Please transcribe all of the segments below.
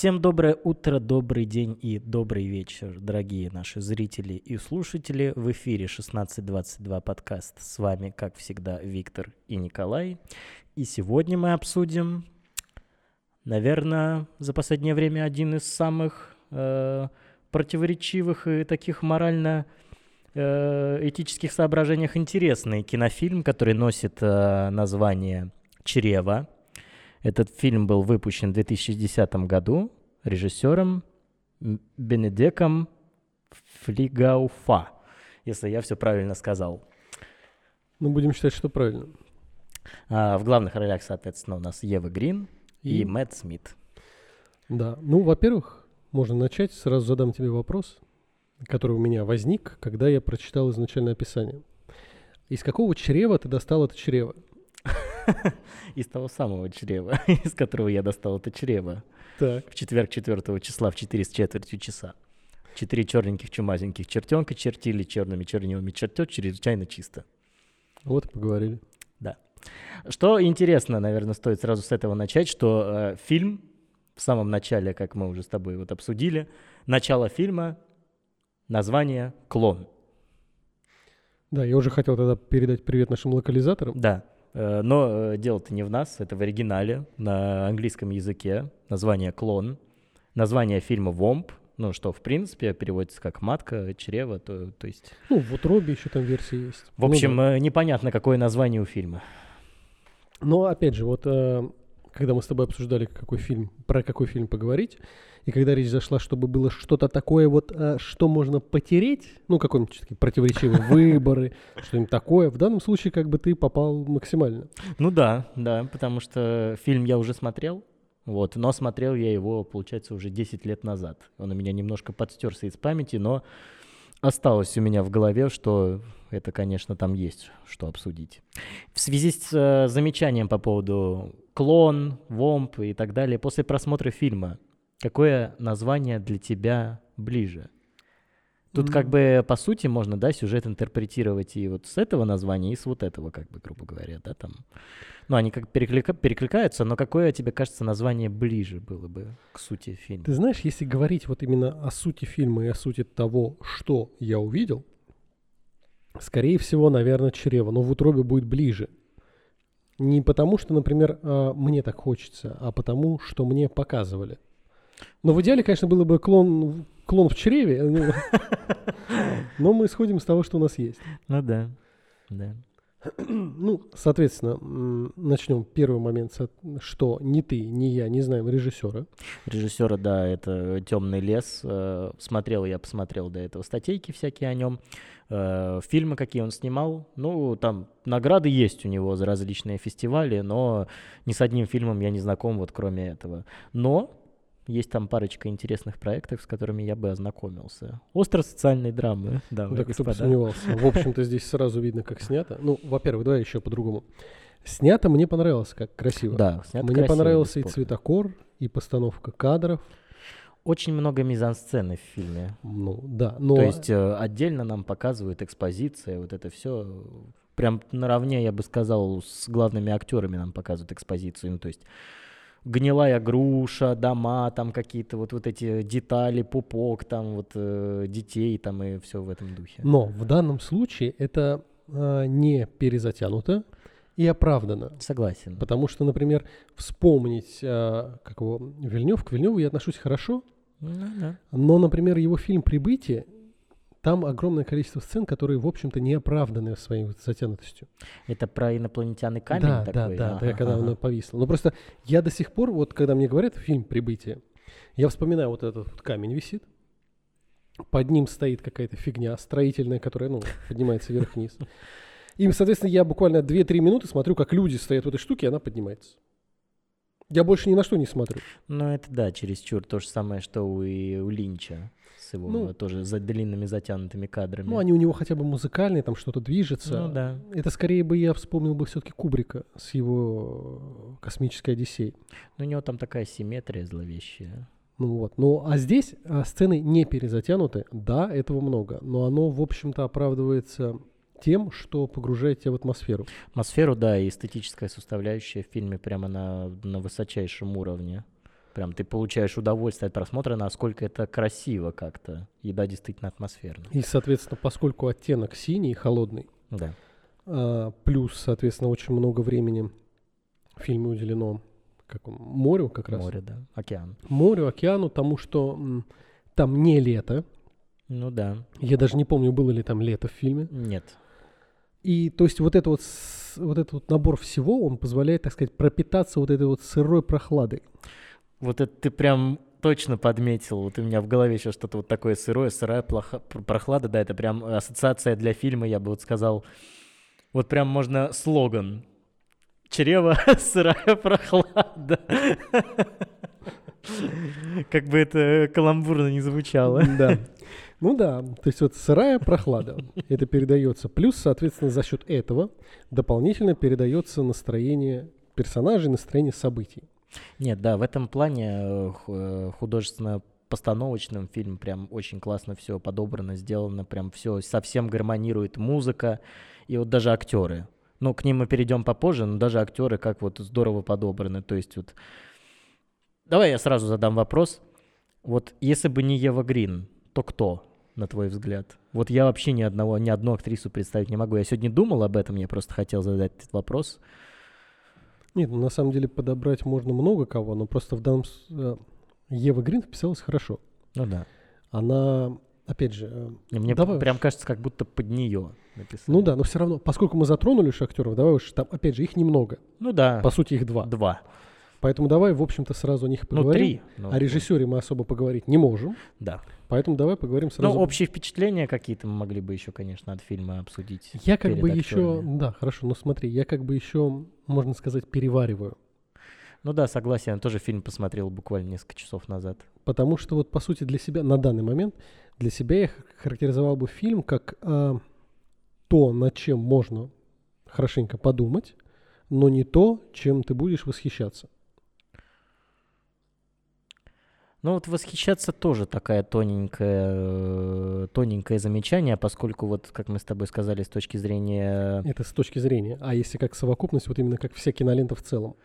Всем доброе утро, добрый день и добрый вечер, дорогие наши зрители и слушатели. В эфире 1622 подкаст. С вами, как всегда, Виктор и Николай. И сегодня мы обсудим, наверное, за последнее время один из самых э, противоречивых и таких морально э, этических соображениях интересный кинофильм, который носит э, название «Чрево». Этот фильм был выпущен в 2010 году режиссером Бенедеком Флигауфа, если я все правильно сказал. Ну, будем считать, что правильно. А, в главных ролях, соответственно, у нас Ева Грин и, и Мэтт Смит. Да, ну, во-первых, можно начать, сразу задам тебе вопрос, который у меня возник, когда я прочитал изначальное описание. Из какого чрева ты достал это чрево? Из того самого чрева, из которого я достал это чрево. Так. В четверг 4 числа в 4 с четвертью часа. Четыре черненьких чумазеньких чертенка чертили черными чернилами чертет чрезвычайно чисто. Вот и поговорили. Да. Что интересно, наверное, стоит сразу с этого начать, что э, фильм в самом начале, как мы уже с тобой вот обсудили, начало фильма, название «Клон». Да, я уже хотел тогда передать привет нашим локализаторам. Да. Э, но э, дело-то не в нас, это в оригинале на английском языке. Название «Клон». Название фильма «Вомп», ну, что, в принципе, переводится как «матка», «чрево», то, то есть... Ну, в утробе еще там версии есть. В общем, ну, да. Э, непонятно, какое название у фильма. Но, опять же, вот когда мы с тобой обсуждали, какой фильм, про какой фильм поговорить, и когда речь зашла, чтобы было что-то такое, вот, а, что можно потереть, ну, какой-нибудь противоречивые выборы, что-нибудь такое, в данном случае как бы ты попал максимально. Ну да, да, потому что фильм я уже смотрел, вот, но смотрел я его, получается, уже 10 лет назад. Он у меня немножко подстерся из памяти, но осталось у меня в голове, что это, конечно, там есть что обсудить. В связи с э, замечанием по поводу клон, вомп и так далее, после просмотра фильма Какое название для тебя ближе? Тут mm как бы по сути можно, да, сюжет интерпретировать и вот с этого названия, и с вот этого, как бы, грубо говоря, да, там. Ну, они как переклика- перекликаются, но какое тебе кажется название ближе было бы к сути фильма? Ты знаешь, если говорить вот именно о сути фильма и о сути того, что я увидел, скорее всего, наверное, чрево, но в утробе будет ближе. Не потому, что, например, а, мне так хочется, а потому, что мне показывали. Но в идеале, конечно, было бы клон, клон в чреве. Ну, но мы исходим из того, что у нас есть. Ну да, да. Ну, соответственно, начнем первый момент, что ни ты, ни я не знаем режиссера. Режиссера, да, это «Темный лес». Э, смотрел, я посмотрел до этого статейки всякие о нем. Э, фильмы, какие он снимал. Ну, там награды есть у него за различные фестивали, но ни с одним фильмом я не знаком, вот кроме этого. Но есть там парочка интересных проектов, с которыми я бы ознакомился. Остро-социальные драмы, да, ну, Так, кто сомневался. В общем-то, здесь сразу видно, как снято. Ну, во-первых, давай еще по-другому. Снято мне понравилось, как красиво. Да, снято Мне красиво, понравился и цветокор, и постановка кадров. Очень много мизансцены в фильме. Ну, да. Но... То есть э, отдельно нам показывают экспозиция, вот это все. Прям наравне, я бы сказал, с главными актерами нам показывают экспозицию. Ну, то есть гнилая груша, дома, там какие-то вот, вот эти детали, пупок, там вот э, детей, там и все в этом духе. Но в данном случае это э, не перезатянуто и оправдано. Согласен. Потому что, например, вспомнить, э, как его, Вильнев, к Вильневу я отношусь хорошо, ну, да. но, например, его фильм «Прибытие» там огромное количество сцен, которые, в общем-то, не оправданы своей затянутостью. Это про инопланетян и камень да, такой? Да, да, ага, да, когда ага. она повисла. Но просто я до сих пор, вот когда мне говорят фильм «Прибытие», я вспоминаю вот этот вот камень висит, под ним стоит какая-то фигня строительная, которая, ну, поднимается вверх-вниз. И, соответственно, я буквально 2-3 минуты смотрю, как люди стоят в этой штуке, и она поднимается. Я больше ни на что не смотрю. Ну, это да, чересчур то же самое, что у, и у Линча с его ну, тоже за длинными затянутыми кадрами. Ну, они у него хотя бы музыкальные, там что-то движется. Ну, да. Это скорее бы я вспомнил бы все-таки Кубрика с его «Космической Одиссеей». Ну, у него там такая симметрия зловещая. Ну вот. Ну, а здесь а, сцены не перезатянуты. Да, этого много. Но оно, в общем-то, оправдывается тем, что погружает тебя в атмосферу. Атмосферу, да, и эстетическая составляющая в фильме прямо на, на высочайшем уровне. Прям ты получаешь удовольствие от просмотра, насколько это красиво как-то. Еда действительно атмосферна. И, соответственно, поскольку оттенок синий, холодный, Да. а, плюс, соответственно, очень много времени в фильме уделено как морю как раз. Море, да. Океан. Морю, океану, тому, что м, там не лето. Ну да. Я даже не помню, было ли там лето в фильме. Нет. И то есть вот, это вот, вот этот вот набор всего, он позволяет, так сказать, пропитаться вот этой вот сырой прохладой. Вот это ты прям точно подметил. Вот у меня в голове сейчас что-то вот такое сырое, сырая плоха- пр- прохлада. Да, это прям ассоциация для фильма, я бы вот сказал. Вот прям можно слоган. Чрево, сырая прохлада. Как бы это каламбурно не звучало. Да. Ну да, то есть вот сырая прохлада, это передается. Плюс, соответственно, за счет этого дополнительно передается настроение персонажей, настроение событий. Нет, да, в этом плане э, э, художественно-постановочным фильм прям очень классно все подобрано, сделано, прям все совсем гармонирует музыка и вот даже актеры. Ну, к ним мы перейдем попозже, но даже актеры как вот здорово подобраны. То есть вот... Давай я сразу задам вопрос. Вот если бы не Ева Грин, то кто, на твой взгляд? Вот я вообще ни одного, ни одну актрису представить не могу. Я сегодня думал об этом, я просто хотел задать этот вопрос. Нет, ну, на самом деле подобрать можно много кого, но просто в данном... э, Ева Грин вписалась хорошо. Ну да. Она, опять же... э, И Мне давай прям уж- кажется, как будто под нее написали. Ну да, но все равно, поскольку мы затронули уж актеров, давай уж там, опять же, их немного. Ну да. По сути, их два. Два. Поэтому давай, в общем-то, сразу о них Ну, поговорим. три. Ну, О режиссере мы особо поговорить не можем, Да. поэтому давай поговорим Ну, сразу. общие впечатления какие-то мы могли бы еще, конечно, от фильма обсудить. Я как бы еще, актерами. да, хорошо, но смотри, я как бы еще, можно сказать, перевариваю. Ну да, согласен. Тоже фильм посмотрел буквально несколько часов назад. Потому что вот, по сути, для себя, на данный момент, для себя я характеризовал бы фильм как а, то, над чем можно хорошенько подумать, но не то, чем ты будешь восхищаться. Ну вот восхищаться тоже такая тоненькая, э, тоненькое замечание, поскольку вот, как мы с тобой сказали, с точки зрения... Это с точки зрения. А если как совокупность, вот именно как вся кинолента в целом.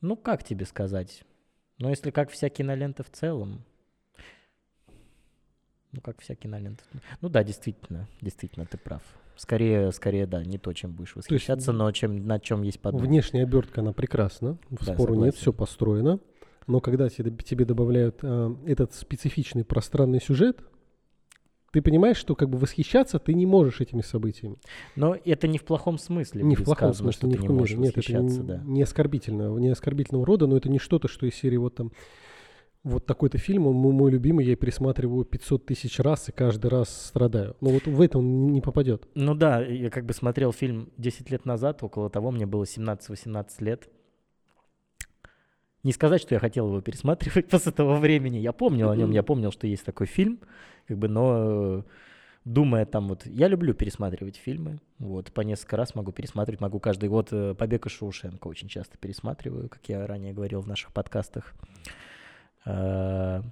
Ну, как тебе сказать? Ну, если как вся кинолента в целом... Ну, как вся кинолента. Ну да, действительно, действительно, ты прав. Скорее, скорее, да, не то, чем будешь есть восхищаться, но чем, на чем есть подумать. Внешняя обертка, она прекрасна, Да, спору нет, согласен. все построено. Но когда тебе, тебе добавляют а, этот специфичный пространный сюжет, ты понимаешь, что как бы восхищаться ты не можешь этими событиями. Но это не в плохом смысле. не в плохом сказано, смысле, что не в не можешь. Нет, это не, да. не оскорбительного, не оскорбительного рода, но это не что-то, что из серии вот там вот такой-то фильм, он мой, любимый, я пересматриваю 500 тысяч раз и каждый раз страдаю. Но вот в это он не попадет. Ну да, я как бы смотрел фильм 10 лет назад, около того, мне было 17-18 лет. Не сказать, что я хотел его пересматривать после того времени. Я помнил о нем, я помнил, что есть такой фильм, как бы, но э, думая там вот... Я люблю пересматривать фильмы, вот, по несколько раз могу пересматривать, могу каждый год э, «Побег из Шоушенка» очень часто пересматриваю, как я ранее говорил в наших подкастах. Э,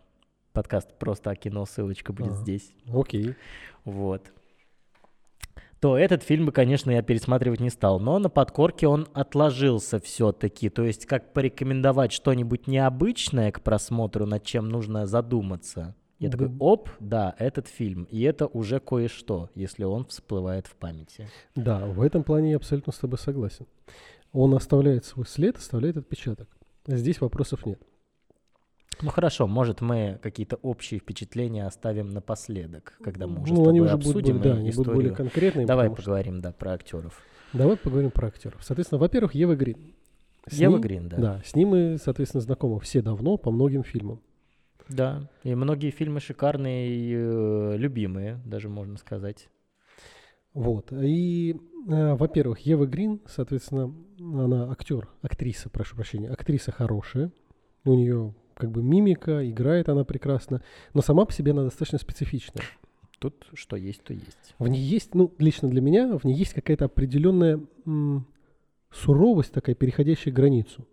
Подкаст «Просто о кино», ссылочка будет Ага. здесь. Окей. Вот. То этот фильм бы, конечно, я пересматривать не стал. Но на подкорке он отложился все-таки. То есть, как порекомендовать что-нибудь необычное к просмотру, над чем нужно задуматься. Я такой, оп, да, этот фильм. И это уже кое-что, если он всплывает в памяти. Да, в этом плане я абсолютно с тобой согласен. Он оставляет свой след, оставляет отпечаток. Здесь вопросов нет. Ну хорошо, может мы какие-то общие впечатления оставим напоследок, когда мы уже с ну, они тобой уже будут, обсудим более- да, они будут историю. более конкретные. Давай потому что- поговорим, да, про актеров. Давай поговорим про актеров. Соответственно, во-первых, Ева Грин. С Ева ним- Грин, да. Да, с ним мы, соответственно, знакомы все давно по многим фильмам. Да, и многие фильмы шикарные и э, любимые, даже можно сказать. Вот. И, э, во-первых, Ева Грин, соответственно, она актер, актриса, прошу прощения, актриса хорошая. У нее как бы мимика, играет она прекрасно, но сама по себе она достаточно специфичная. Тут что есть, то есть. В ней есть, ну, лично для меня, в ней есть какая-то определенная м, суровость такая, переходящая границу.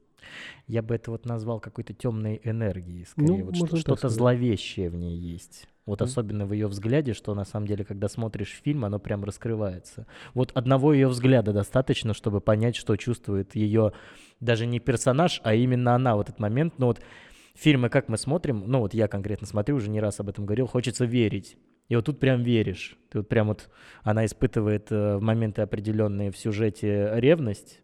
Я бы это вот назвал какой-то темной энергией, скорее. Ну, вот что- что-то зловещее в ней есть. Вот Мгм. особенно в ее взгляде, что на самом деле, когда смотришь фильм, оно прям раскрывается. Вот одного ее взгляда достаточно, чтобы понять, что чувствует ее даже не персонаж, а именно она в этот момент. Ну вот фильмы, как мы смотрим, ну вот я конкретно смотрю, уже не раз об этом говорил, хочется верить. И вот тут прям веришь. Ты вот прям вот она испытывает э, в моменты определенные в сюжете ревность,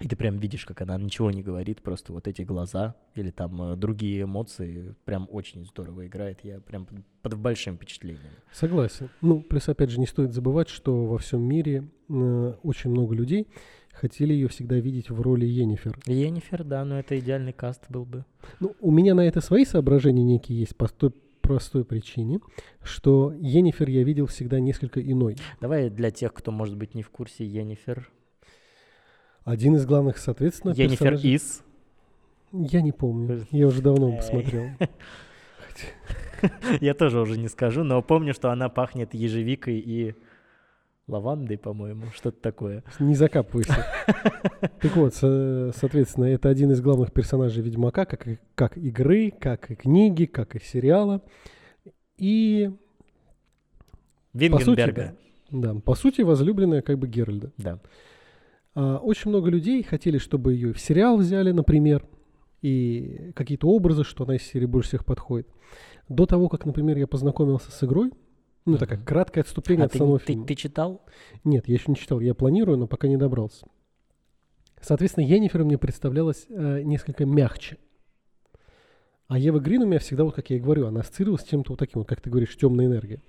и ты прям видишь, как она ничего не говорит, просто вот эти глаза или там э, другие эмоции прям очень здорово играет. Я прям под, под большим впечатлением. Согласен. Ну, плюс, опять же, не стоит забывать, что во всем мире э, очень много людей хотели ее всегда видеть в роли Йеннифер. Енифер, да, но это идеальный каст был бы. Ну, у меня на это свои соображения некие есть по той простой причине, что Йеннифер я видел всегда несколько иной. Давай для тех, кто, может быть, не в курсе, Енифер. Один из главных, соответственно, Енифер персонажей- из. Я не помню. Я уже давно Эй. посмотрел. Я тоже уже не скажу, но помню, что она пахнет ежевикой и лавандой, по-моему, что-то такое. Не закапывайся. Так вот, со- соответственно, это один из главных персонажей Ведьмака, как, и- как игры, как и книги, как и сериала. И, Вингенберга. да, по сути, возлюбленная как бы Геральда. Да. А, очень много людей хотели, чтобы ее в сериал взяли, например, и какие-то образы, что она из серии больше всех подходит. До того, как, например, я познакомился с игрой, ну, Мгм. краткое отступление А от ты, самого ты- фильма. ты читал? Нет, я еще не читал, я планирую, но пока не добрался. Соответственно, Йеннифер мне представлялась э, несколько мягче. А Ева Грин у меня всегда, вот как я и говорю, она ассоциировалась с чем-то вот таким, вот, как ты говоришь, темная энергия.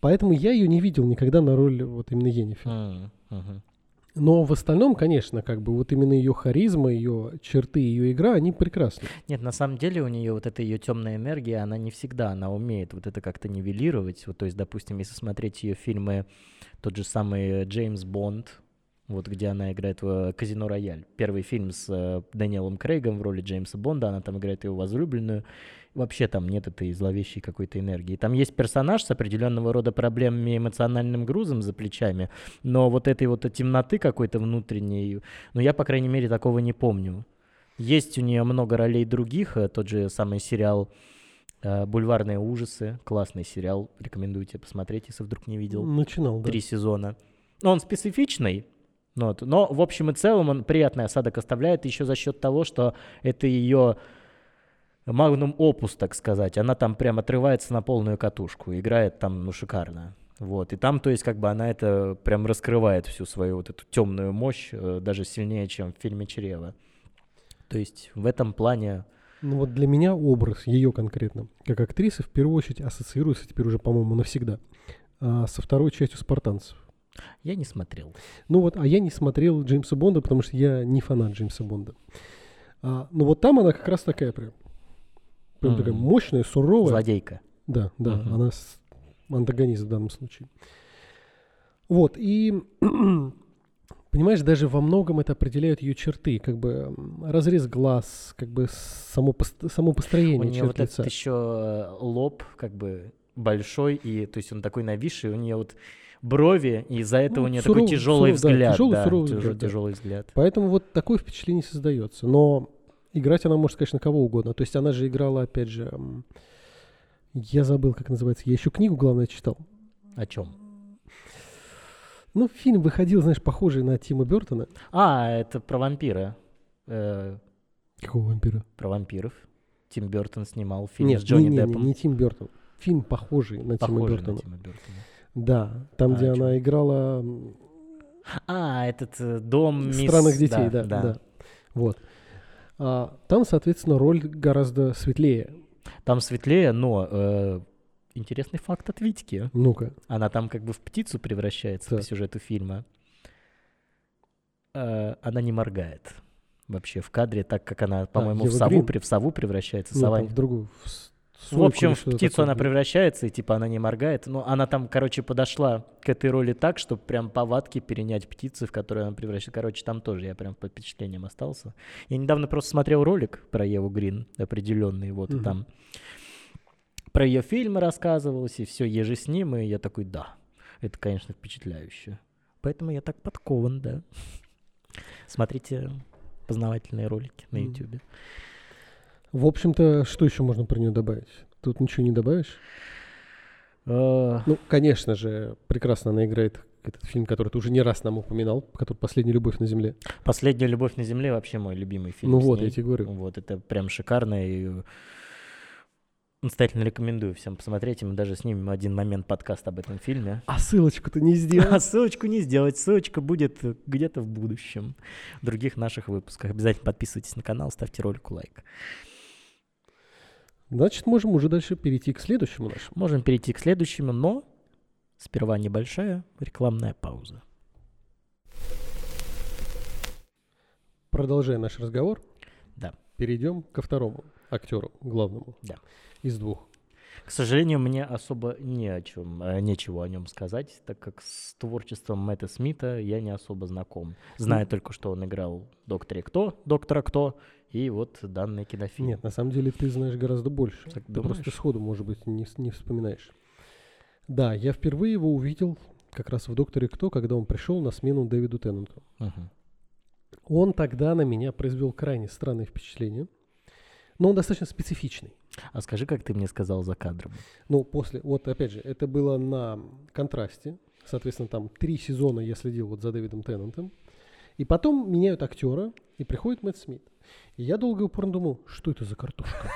Поэтому я ее не видел никогда на роль вот именно Йеннифер. М, мгм. Но в остальном, конечно, как бы вот именно ее харизма, ее черты, ее игра, они прекрасны. Нет, на самом деле у нее вот эта ее темная энергия, она не всегда, она умеет вот это как-то нивелировать. Вот, то есть, допустим, если смотреть ее фильмы, тот же самый Джеймс Бонд, вот где она играет в «Казино Рояль». Первый фильм с э, Дэниелом Крейгом в роли Джеймса Бонда, она там играет его возлюбленную. Вообще там нет этой зловещей какой-то энергии. Там есть персонаж с определенного рода проблемами, эмоциональным грузом за плечами, но вот этой вот темноты какой-то внутренней, ну я, по крайней мере, такого не помню. Есть у нее много ролей других, э, тот же самый сериал э, «Бульварные ужасы», классный сериал, рекомендую тебе посмотреть, если вдруг не видел. Начинал, да. Три сезона. Но он специфичный, ну вот, но в общем и целом он приятный осадок оставляет еще за счет того, что это ее магнум опус, так сказать. Она там прям отрывается на полную катушку, играет там, ну, шикарно. Вот, и там, то есть, как бы она это прям раскрывает всю свою вот эту темную мощь, э, даже сильнее, чем в фильме «Чрево». То есть в этом плане Ну вот для меня образ ее конкретно, как актрисы, в первую очередь ассоциируется теперь уже, по-моему, навсегда а, со второй частью «Спартанцев». я не смотрел. Ну вот, а я не смотрел Джеймса Бонда, потому что я не фанат Джеймса Бонда. А, но вот там она как раз такая прям. Прям такая Мгм. мощная, суровая. Злодейка. Да, да, Мгм. она с- антагонист в данном случае. Вот, и понимаешь, даже во многом это определяют ее черты, как бы разрез глаз, как бы само, пост- само У построение нее черт вот лица. этот еще лоб как бы большой, и то есть он такой нависший, у нее вот брови, и из-за этого Ну, у нее суров- такой тяжелый суров- да, взгляд. тяжелый, да, суровый тяжел- взгляд, да. тяжелый взгляд. Поэтому вот такое впечатление создается. Но играть она может, конечно, кого угодно. То есть она же играла, опять же, я забыл, как называется. Я еще книгу, главное, читал. О чем? Ну, фильм выходил, знаешь, похожий на Тима Бертона. А, это про вампира. Э, Какого вампира? про вампиров. Тим Бертон снимал фильм Нет, с Джонни не, не, не, Деппом. не Тим Бертон. Фильм похожий на Тима Похожий Бертона. на Тима Бертона. Да, там, А, где она играла А, этот э, дом мисс... странных детей, да, да. Вот. А, там, соответственно, роль гораздо светлее. Там светлее, но э, интересный факт от Витьки. Ну-ка. Она там как бы в птицу превращается по Так. сюжету фильма. Э, она не моргает вообще в кадре, так как она, по-моему, в Ева сову, в сову превращается. Ну, Сова там в другую. В, В общем, в птицу такое она превращается, и типа она не моргает. Но она там, короче, подошла к этой роли так, чтобы прям повадки перенять птицы, в которые она превращается. Короче, там тоже я прям под впечатлением остался. Я недавно просто смотрел ролик про Еву Грин, определенный, вот, Мгм. там про ее фильмы рассказывалось, и все еже с ним, и я такой, да, это, конечно, впечатляюще. Поэтому я так подкован, да. Смотрите познавательные ролики на. YouTube. В общем-то, что еще можно про нее добавить? Тут ничего не добавишь? Э, Ну, конечно же, прекрасно она играет этот фильм, который ты уже не раз нам упоминал, который «Последняя любовь на земле». Последняя любовь на земле вообще мой любимый фильм. Ну вот, я тебе говорю. Вот, это прям шикарно. И настоятельно рекомендую всем посмотреть. И мы даже снимем один момент подкаст об этом фильме. А ссылочку-то не сделал. А ссылочку не сделать. Ссылочка будет где-то в будущем. В других наших выпусках. Обязательно подписывайтесь на канал, ставьте ролику лайк. Значит, можем уже дальше перейти к следующему нашему. Можем перейти к следующему, но сперва небольшая рекламная пауза. Продолжая наш разговор, Да. перейдем ко второму актеру, главному. Да. Из двух. К сожалению, мне особо не о чем, э, нечего о нем сказать, так как с творчеством Мэтта Смита я не особо знаком. Знаю только, что он играл в «Докторе Кто», «Доктора Кто» и вот данный кинофильм. Нет, на самом деле ты знаешь гораздо больше. Так ты думаешь? просто сходу, может быть, не, не вспоминаешь. Да, я впервые его увидел как раз в «Докторе Кто», когда он пришел на смену Дэвиду Теннанту. Мгм. Он тогда на меня произвел крайне странное впечатление, но он достаточно специфичный. А скажи, как ты мне сказал за кадром? Ну, после, вот опять же, это было на контрасте. Соответственно, там три сезона я следил вот за Дэвидом Теннантом. И потом меняют актера, и приходит Мэтт Смит. И я долго и упорно думал, что это за картошка?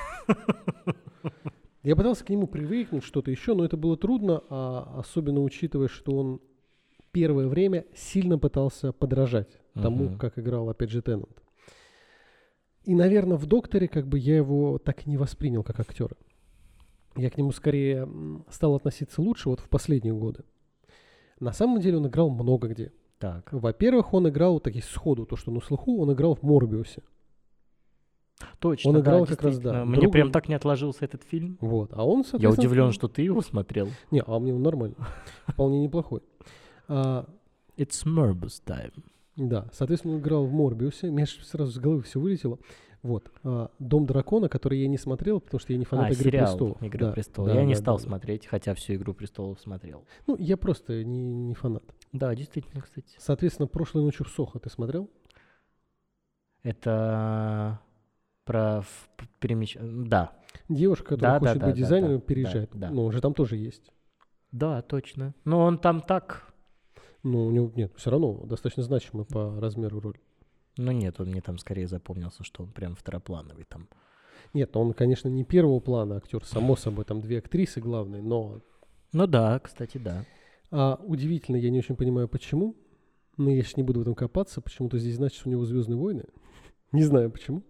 Я пытался к нему привыкнуть, что-то еще, но это было трудно, а особенно учитывая, что он первое время сильно пытался подражать тому, Мгм. как играл, опять же, Теннант. И, наверное, в «Докторе» как бы я его так и не воспринял как актера. Я к нему скорее стал относиться лучше вот в последние годы. На самом деле он играл много где. Так. Во-первых, он играл, такие сходу, то, что на слуху, он играл в «Морбиусе». Точно, Он да, играл как раз, да. Мне друга- прям так не отложился этот фильм. Вот. А он, Я удивлен, что ты его смотрел. Не, а мне он нормально. Вполне неплохой. А, It's Morbus time. Да, соответственно, он играл в «Морбиусе». Мне сразу с головы все вылетело. Вот. А, «Дом дракона», который я не смотрел, потому что я не фанат а, «Игры сериал престолов». «Игры Да, престолов». да, Я не да, стал да, да. смотреть, хотя всю «Игру престолов» смотрел. Ну, я просто не, не фанат. Да, действительно, кстати. Соответственно, «Прошлой ночью в Сохо» ты смотрел? Это про в- п- перемещ... Да, Девушка, которая Да, да, хочет да, быть да, дизайнером, да, переезжает. да, да. Ну, он же там тоже есть. да, точно. Но он там так... Ну, у него нет, все равно достаточно значимый по размеру роль. Ну нет, он мне там скорее запомнился, что он прям второплановый там. Нет, он, конечно, не первого плана актер, само собой, там две актрисы главные, но Ну да, кстати, да. а, удивительно, я не очень понимаю, почему. Но я сейчас не буду в этом копаться. Почему-то здесь значит, что у него Звездные войны. Не знаю почему.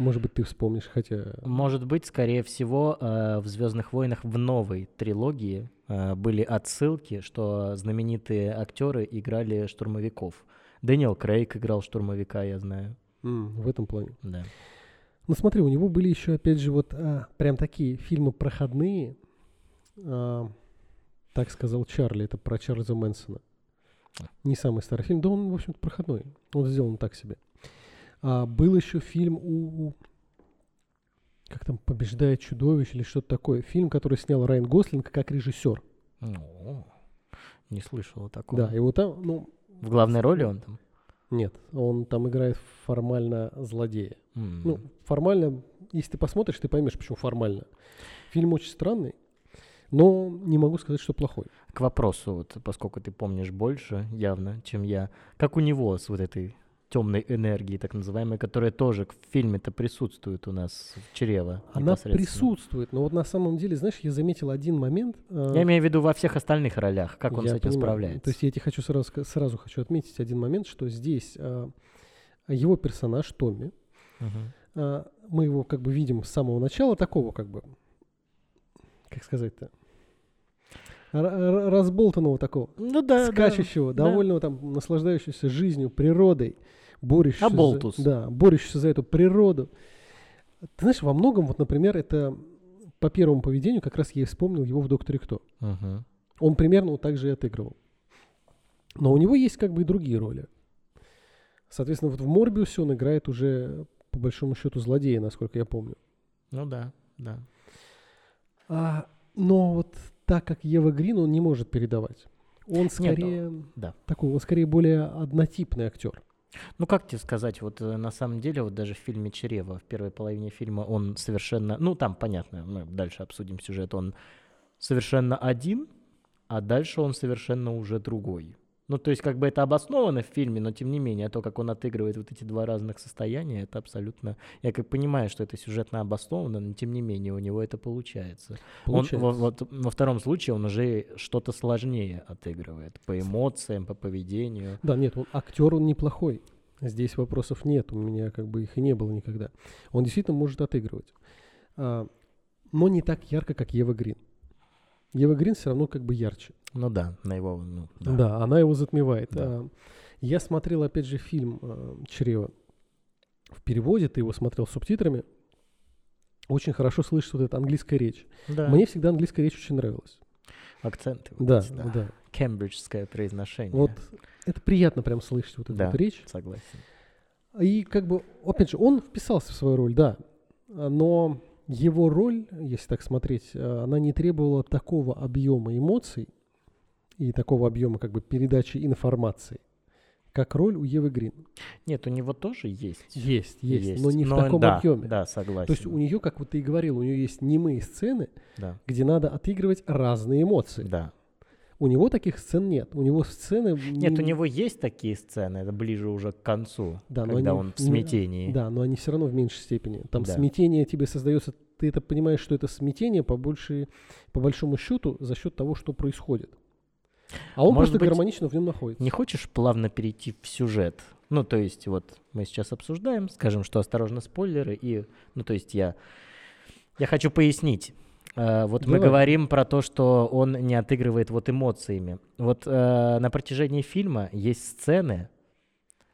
Может быть, ты вспомнишь, хотя. Может быть, скорее всего, э, в Звездных войнах в новой трилогии э, были отсылки, что знаменитые актеры играли штурмовиков. Дэниел Крейг играл штурмовика, я знаю. м, в этом плане. Да. Ну смотри, у него были еще, опять же, вот а, прям такие фильмы проходные. А, так сказал Чарли, это про Чарльза Мэнсона. Не самый старый фильм, да он, в общем-то, проходной. Он сделан так себе. А, был еще фильм у... Как там, «Побеждает чудовище» или что-то такое. Фильм, который снял Райан Гослинг как режиссер. Ну, не слышал о таком. Да, и вот там, ну, В главной роли он там? нет, он там играет формально злодея. М. Ну, формально, если ты посмотришь, ты поймешь, почему формально. Фильм очень странный, но не могу сказать, что плохой. К вопросу, вот, поскольку ты помнишь больше явно, чем я, как у него с вот этой темной энергией, так называемой, которая тоже в фильме-то присутствует у нас в чрево. Она присутствует, но вот на самом деле, знаешь, я заметил один момент. а, Я имею в виду во всех остальных ролях, как он я с этим понимаю. справляется. То есть я тебе хочу сразу, сразу хочу отметить один момент, что здесь а, его персонаж Томми, Мгм. а, мы его как бы видим с самого начала такого как бы, как сказать-то, разболтанного такого, Ну да, да. скачущего, да. довольного там, наслаждающегося жизнью, природой, борющегося, Аболтус. за, да, борющегося за эту природу. Ты знаешь, во многом, вот, например, это по первому поведению как раз я и вспомнил его в «Докторе Кто». Мгм. Он примерно вот так же и отыгрывал. Но у него есть как бы и другие роли. Соответственно, вот в «Морбиусе» он играет уже, по большому счету, злодея, насколько я помню. Ну да, да. А, но вот так как Ева Грин, он не может передавать. Он скорее да. такой, он скорее более однотипный актер. Ну, как тебе сказать, вот э, на самом деле, вот даже в фильме «Чрево», в первой половине фильма он совершенно, ну, там, понятно, мы дальше обсудим сюжет, он совершенно один, а дальше он совершенно уже другой. Ну, то есть, как бы это обосновано в фильме, но тем не менее, то, как он отыгрывает вот эти два разных состояния, это абсолютно... Я как понимаю, что это сюжетно обосновано, но тем не менее, у него это получается. получается. Он, во, вот, во втором случае он уже что-то сложнее отыгрывает по эмоциям, по поведению. Да, нет, он, актер он неплохой. Здесь вопросов нет, у меня как бы их и не было никогда. Он действительно может отыгрывать. А, но не так ярко, как Ева Грин. Ева Грин все равно как бы ярче. Ну да, на его... Ну, да. да, она его затмевает. Да. А, я смотрел, опять же, фильм а, «Чрево» в переводе, ты его смотрел с субтитрами. Очень хорошо слышишь вот эта английская речь. Да. Мне всегда английская речь очень нравилась. Акценты. Да, эти, да. да. Кембриджское произношение. Вот это приятно прям слышать вот эту да, вот речь. согласен. И как бы, опять же, он вписался в свою роль, да. Но его роль, если так смотреть, э, она не требовала такого объема эмоций и такого объема как бы передачи информации, как роль у Евы Грин. Нет, у него тоже есть. Есть, есть, есть. но не но, в таком да, объеме. Да, согласен. То есть у нее, как вот ты и говорил, у нее есть немые сцены, да. где надо отыгрывать разные эмоции. Да. У него таких сцен нет. У него сцены... Нет, у него есть такие сцены, это ближе уже к концу, да, когда они, он в смятении. Да, но они все равно в меньшей степени. Там да. смятение тебе создается, ты это понимаешь, что это смятение по, больше, по большому счету за счет того, что происходит. А он Может просто быть, гармонично в нем находится. Не хочешь плавно перейти в сюжет? Ну, то есть, вот мы сейчас обсуждаем, скажем, что осторожно спойлеры, и, ну, то есть я, я хочу пояснить. Э, вот Давай. мы говорим про то, что он не отыгрывает вот эмоциями. Вот э, на протяжении фильма есть сцены,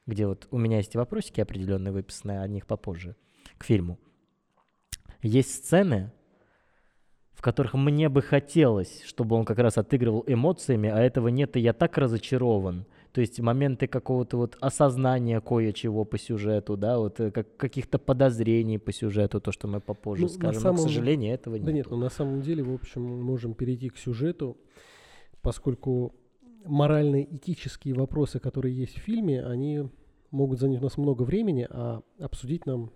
где вот у меня есть вопросики определенные выписанные, о них попозже, к фильму. Есть сцены, в которых мне бы хотелось, чтобы он как раз отыгрывал эмоциями, а этого нет, и я так разочарован. То есть моменты какого-то вот осознания кое-чего по сюжету, да, вот э, как, каких-то подозрений по сюжету, то, что мы попозже ну, скажем. Самом... Но, к сожалению, этого нет. Да нет, но ну, на самом деле, в общем, можем перейти к сюжету, поскольку моральные, этические вопросы, которые есть в фильме, они могут занять у нас много времени, а обсудить нам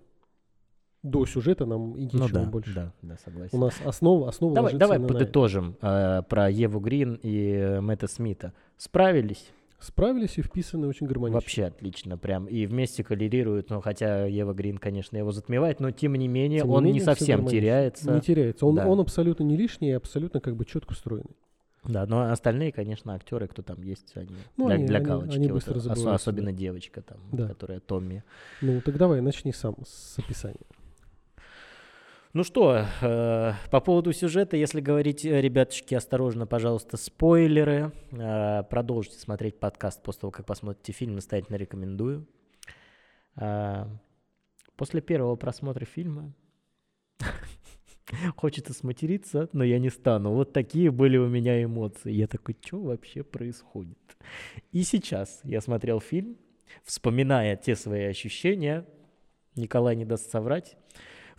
до сюжета нам и ну, да, больше. Да, да, согласен. У нас основа, основа Давай, давай подытожим э, про Еву Грин и э, Мэтта Смита. Справились? Справились и вписаны очень гармонично. Вообще отлично, прям. И вместе коллерируют, ну, хотя Ева Грин, конечно, его затмевает, но тем не менее тем он не, менее, не совсем теряется. Не теряется. Он, да. он абсолютно не лишний и абсолютно как бы четко встроенный. Да, но остальные, конечно, актеры, кто там есть, они ну, для, они, для галочки. Они, они быстро вот, ос- особенно девочка там, да. которая Томми. Ну, так давай, начни сам с описания. Ну что, э, по поводу сюжета, если говорить, э, ребятушки, осторожно, пожалуйста, спойлеры. Э, продолжите смотреть подкаст после того, как посмотрите фильм, настоятельно рекомендую. Э, после первого просмотра фильма хочется сматериться, но я не стану. Вот такие были у меня эмоции. Я такой, что вообще происходит? И сейчас я смотрел фильм, вспоминая те свои ощущения, Николай не даст соврать,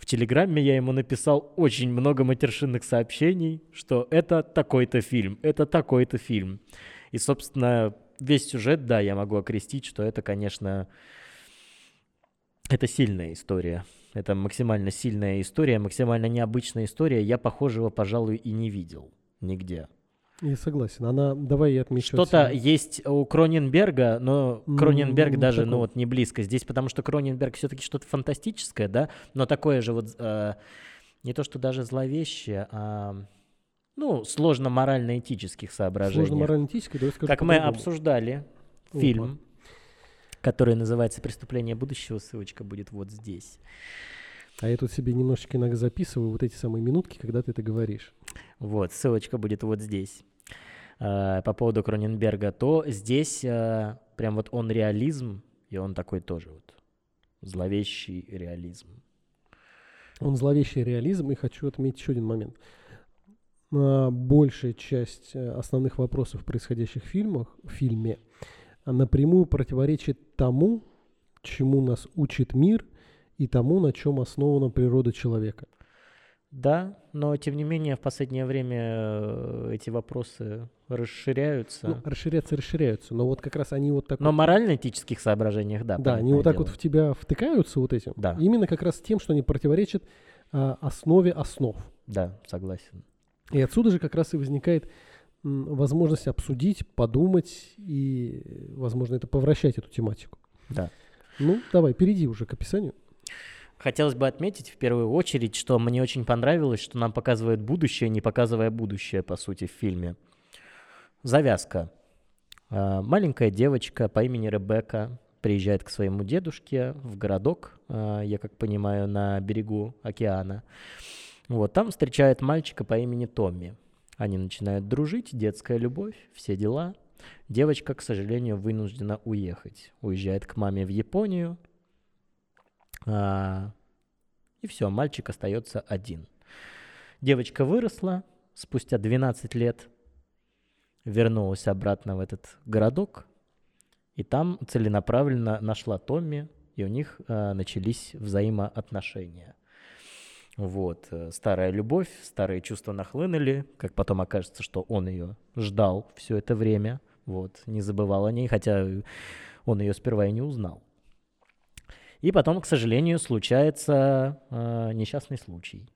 в Телеграме я ему написал очень много матершинных сообщений, что это такой-то фильм, это такой-то фильм. И, собственно, весь сюжет, да, я могу окрестить, что это, конечно, это сильная история. Это максимально сильная история, максимально необычная история. Я похожего, пожалуй, и не видел нигде. Я согласен. Она, давай я отмечу. Что-то есть у Кроненберга, но Кроненберг mm, даже, такого. ну вот не близко здесь, потому что Кроненберг все-таки что-то фантастическое, да, но такое же вот э, не то что даже зловещее, а ну сложно морально-этических соображений. Сложно морально-этическое, давай скажу Как мы обсуждали Опа. фильм, который называется «Преступление будущего», ссылочка будет вот здесь. А я тут себе немножечко иногда записываю вот эти самые минутки, когда ты это говоришь. Вот, ссылочка будет вот здесь. Э, по поводу Кроненберга, то здесь э, прям вот он реализм, и он такой тоже вот зловещий реализм. Он зловещий реализм, и хочу отметить еще один момент. Большая часть э, основных вопросов, происходящих в фильмах, в фильме, напрямую противоречит тому, чему нас учит мир и тому, на чем основана природа человека. Да, но тем не менее в последнее время эти вопросы расширяются. Ну, расширяться, расширяются. Но вот как раз они вот так Но вот- морально-этических соображениях, да. Да, они вот так дело. вот в тебя втыкаются вот этим. Да. Именно как раз тем, что они противоречат а, основе основ. Да, согласен. И отсюда же как раз и возникает м, возможность обсудить, подумать и, возможно, это повращать эту тематику. Да. Ну, давай, перейди уже к описанию. Хотелось бы отметить в первую очередь, что мне очень понравилось, что нам показывает будущее, не показывая будущее, по сути, в фильме. Завязка. А, Маленькая девочка по имени Ребекка приезжает к своему дедушке в городок, а, я как понимаю, на берегу океана. Вот, там встречает мальчика по имени Томми. Они начинают дружить, детская любовь, все дела. Девочка, к сожалению, вынуждена уехать. Уезжает к маме в Японию, а, и все, мальчик остается один. Девочка выросла, спустя 12 лет вернулась обратно в этот городок, и там целенаправленно нашла Томми, и у них а, начались взаимоотношения. Вот, э, старая любовь, старые чувства нахлынули, как потом окажется, что он ее ждал все это время, вот, не забывал о ней, хотя он ее сперва и не узнал. И потом, к сожалению, случается э, несчастный случай,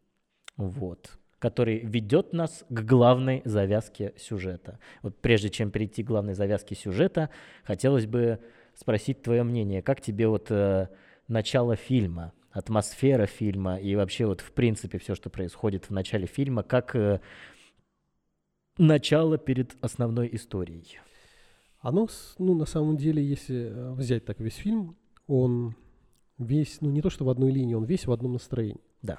вот, который ведет нас к главной завязке сюжета. Вот прежде чем перейти к главной завязке сюжета, хотелось бы спросить твое мнение, как тебе вот э, начало фильма, атмосфера фильма и вообще вот в принципе все, что происходит в начале фильма, как э, начало перед основной историей. Оно, ну, на самом деле, если э, взять так весь фильм, он весь, ну, не то что в одной линии, он весь в одном настроении. Да.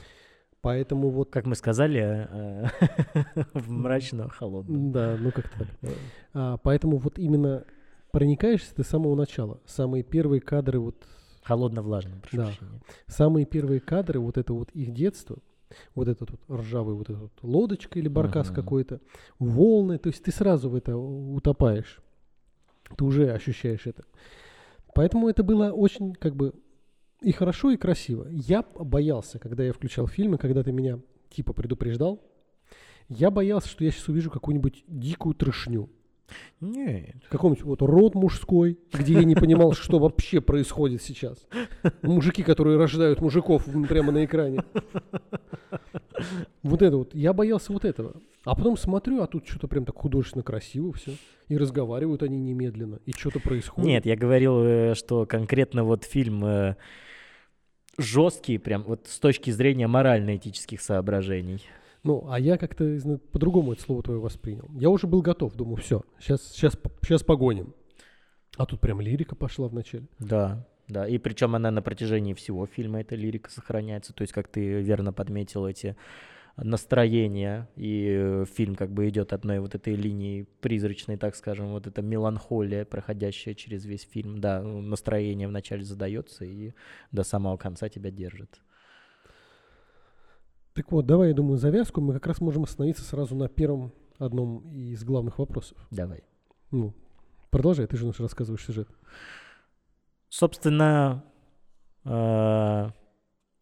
Поэтому вот, Как мы сказали, э, в мрачно-холодном. да, ну как-то так. А, поэтому вот именно проникаешься ты с самого начала. Самые первые кадры, вот, Холодно-влажным, прошу Да. прощения. самые первые кадры, вот это вот их детство, вот этот вот ржавый вот эта вот лодочка или баркас Мгм. какой-то, волны, то есть ты сразу в это утопаешь. Ты уже ощущаешь это. Поэтому это было очень как бы и хорошо, и красиво. Я боялся, когда я включал фильмы, когда ты меня типа предупреждал, я боялся, что я сейчас увижу какую-нибудь дикую трешню. Нет. Какой-нибудь вот род мужской, где я не понимал, что вообще происходит сейчас. Мужики, которые рождают мужиков прямо на экране. Вот это вот. Я боялся вот этого. А потом смотрю, а тут что-то прям так художественно красиво все. И разговаривают они немедленно. И что-то происходит. Нет, я говорил, э, что конкретно вот фильм жесткий, прям вот с точки зрения морально-этических соображений. Ну, а я как-то зна- по-другому это слово твое воспринял. Я уже был готов, думаю, все, сейчас, сейчас, сейчас погоним. А тут прям лирика пошла вначале. Да, да. И причем она на протяжении всего фильма, эта лирика сохраняется. То есть, как ты верно подметил, эти настроения, и фильм как бы идет одной вот этой линии призрачной, так скажем, вот эта меланхолия, проходящая через весь фильм. Да, настроение вначале задается и до самого конца тебя держит. Так вот, давай, я думаю, завязку мы как раз можем остановиться сразу на первом одном из главных вопросов. Давай. Ну, продолжай, ты же наш рассказываешь сюжет. Собственно, э,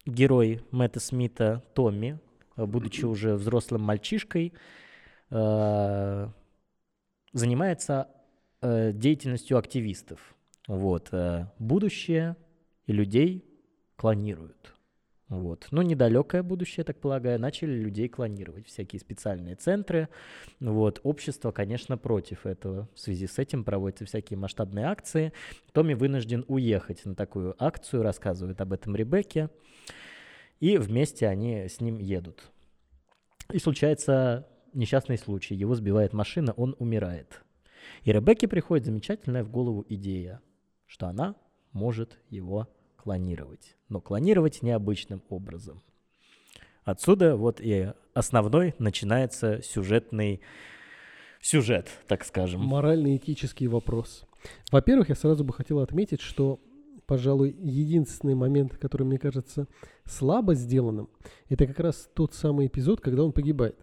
герой Мэтта Смита Томми, будучи уже взрослым мальчишкой, э, занимается э, деятельностью активистов. Вот, э, будущее и людей клонируют. Вот. Ну, недалекое будущее, так полагаю, начали людей клонировать, всякие специальные центры. Вот. Общество, конечно, против этого. В связи с этим проводятся всякие масштабные акции. Томми вынужден уехать на такую акцию, рассказывает об этом Ребекке. И вместе они с ним едут. И случается несчастный случай. Его сбивает машина, он умирает. И Ребекке приходит замечательная в голову идея, что она может его клонировать. Но клонировать необычным образом. Отсюда вот и основной начинается сюжетный сюжет, так скажем. Морально-этический вопрос. Во-первых, я сразу бы хотел отметить, что, пожалуй, единственный момент, который мне кажется слабо сделанным, это как раз тот самый эпизод, когда он погибает.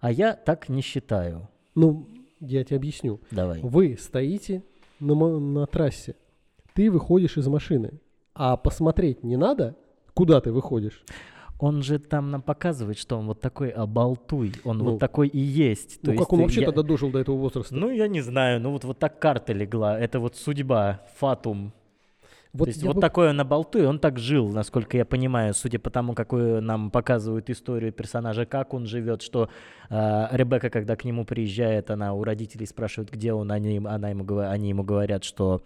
А я так не считаю. Ну, я тебе объясню. Давай. Вы стоите на, на трассе, ты выходишь из машины, а посмотреть не надо, куда ты выходишь. Он же там нам показывает, что он вот такой обалтуй, он Ну. вот такой и есть. То Ну, как есть, он э, вообще я- тогда дожил до этого возраста? Ну, я не знаю, ну вот, вот так карта легла, это вот судьба, фатум. Вот То есть вот бы- такой он обалтуй, он так жил, насколько я понимаю, судя по тому, какую нам показывают историю персонажа, как он живет, что э, Ребекка, когда к нему приезжает, она у родителей спрашивает, где он, они, она ему, они ему говорят, что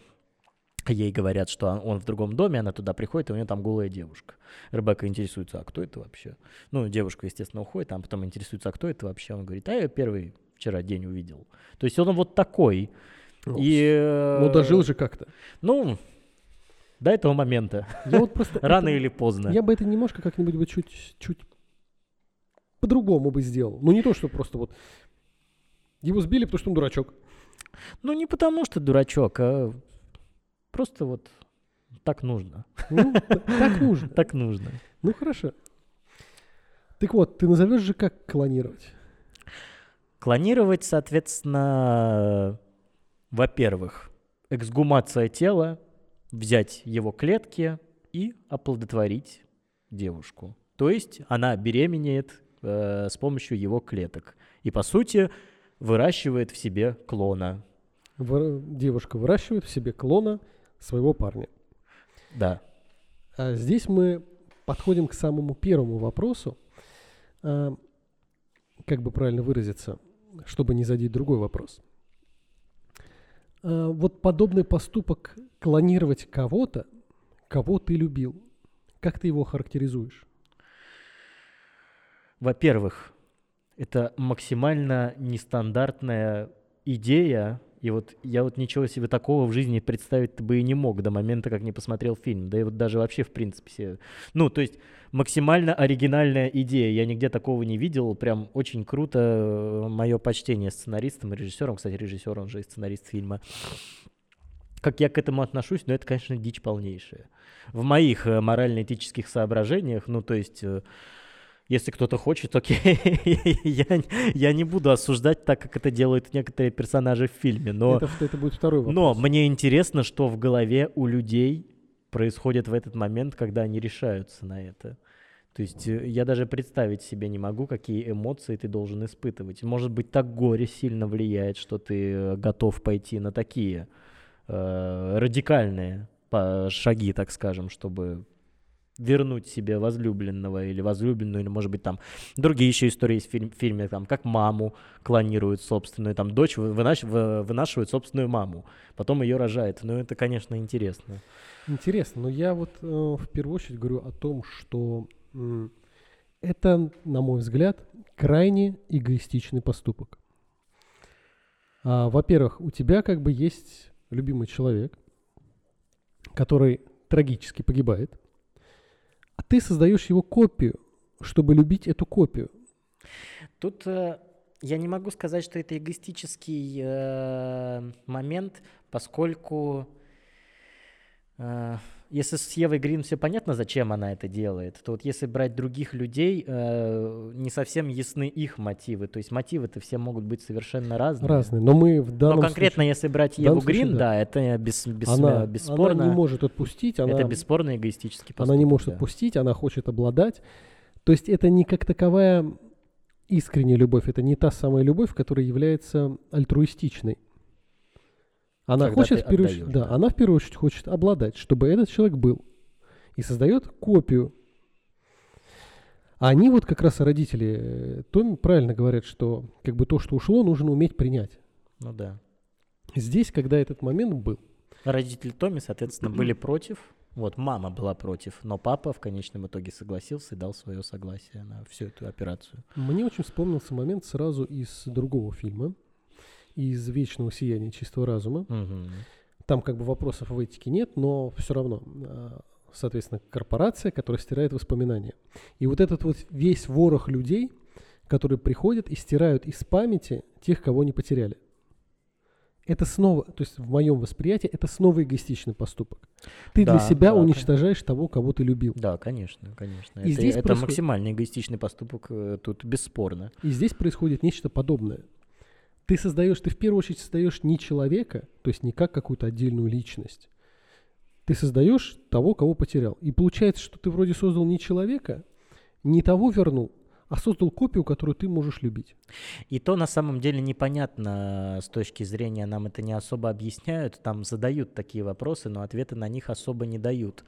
ей говорят, что он- в другом доме, она туда приходит, и у нее там голая девушка. Ребекка интересуется, а кто это вообще? Ну, девушка, естественно, уходит, там потом интересуется, а кто это вообще? Он говорит, а я первый вчера день увидел. То есть он вот такой. Ну, И, э, Ну, дожил же как-то. Ну, до этого момента. Я вот просто... Рано это- или поздно. Я бы это немножко как-нибудь бы чуть, чуть по-другому бы сделал. Ну, не то, что просто вот его сбили, потому что он дурачок. Ну, не потому что дурачок, а просто вот так нужно. Ну, так нужно. Так нужно. Ну, хорошо. Так вот, ты назовешь же, как клонировать? Клонировать, соответственно, во-первых, эксгумация тела, взять его клетки и оплодотворить девушку. То есть она беременеет э, с помощью его клеток. И, по сути, выращивает в себе клона. Выр- Девушка выращивает в себе клона своего парня. Да. А здесь мы подходим к самому первому вопросу. А, как бы правильно выразиться, чтобы не задеть другой вопрос. А, вот подобный поступок клонировать кого-то, кого ты любил, как ты его характеризуешь? Во-первых, это максимально нестандартная идея, и вот я вот ничего себе такого в жизни представить бы и не мог до момента, как не посмотрел фильм. Да и вот даже вообще в принципе. се- Ну, то есть максимально оригинальная идея. Я нигде такого не видел. Прям очень круто. Мое почтение сценаристам и режиссерам. Кстати, режиссер, он же и сценарист фильма. Как я к этому отношусь, ну, это, конечно, дичь полнейшая. В моих э, морально-этических соображениях, ну, то есть... э, если кто-то хочет, окей, я, я не буду осуждать так, как это делают некоторые персонажи в фильме, но, это, это будет второй вопрос. но мне интересно, что в голове у людей происходит в этот момент, когда они решаются на это. То есть э, я даже представить себе не могу, какие эмоции ты должен испытывать. Может быть, так горе сильно влияет, что ты готов пойти на такие э, радикальные шаги, так скажем, чтобы вернуть себе возлюбленного или возлюбленную, или, может быть, там другие еще истории есть в фильм- фильме, там, как маму клонируют собственную, там, дочь вы- вынаш- вы- вынашивает собственную маму, потом ее рожает. Ну, это, конечно, интересно. Интересно, но я вот э, в первую очередь говорю о том, что м, это, на мой взгляд, крайне эгоистичный поступок. А, во-первых, у тебя как бы есть любимый человек, который трагически погибает, а ты создаешь его копию, чтобы любить эту копию. Тут э, я не могу сказать, что это эгоистический э, момент, поскольку э, если с Евой Грин все понятно, зачем она это делает, то вот если брать других людей, э, не совсем ясны их мотивы. То есть мотивы-то все могут быть совершенно разные. Разные. Но мы в данном Но конкретно, случае- если брать Еву случае, Грин, да. да, это без, без- она, бесспорно. она не может отпустить, она, это бесспорно эгоистический поступок. она не может да. отпустить, она хочет обладать. То есть это не как таковая искренняя любовь, это не та самая любовь, которая является альтруистичной. Она Когда хочет в первую очередь, отдаёшь, да, да. она в первую очередь хочет обладать, чтобы этот человек был. И создает копию. А они вот как раз родители э, Томми правильно говорят, что как бы то, что ушло, нужно уметь принять. Ну да. Здесь, когда этот момент был, Родители Томми, соответственно, были против. Вот, мама была против, но папа в конечном итоге согласился и дал свое согласие на всю эту операцию. Мне очень вспомнился момент сразу из другого фильма, из «Вечного сияния чистого разума». Мгм. Там как бы вопросов в этике нет, но все равно, а, соответственно, корпорация, которая стирает воспоминания. И вот этот вот весь ворох людей, которые приходят и стирают из памяти тех, кого они потеряли. Это снова, то есть в моем восприятии, это снова эгоистичный поступок. Ты для Да, себя да, уничтожаешь того, кого ты любил. Да, конечно, конечно. И это здесь это происходит- максимально эгоистичный поступок, э, тут бесспорно. И здесь происходит нечто подобное. Ты создаешь, ты в первую очередь создаешь не человека, то есть не как какую-то отдельную личность. Ты создаешь того, кого потерял. И получается, что ты вроде создал не человека, Не того вернул, а создал копию, которую ты можешь любить. И то на самом деле непонятно с точки зрения, нам это не особо объясняют, там задают такие вопросы, но ответы на них особо не дают.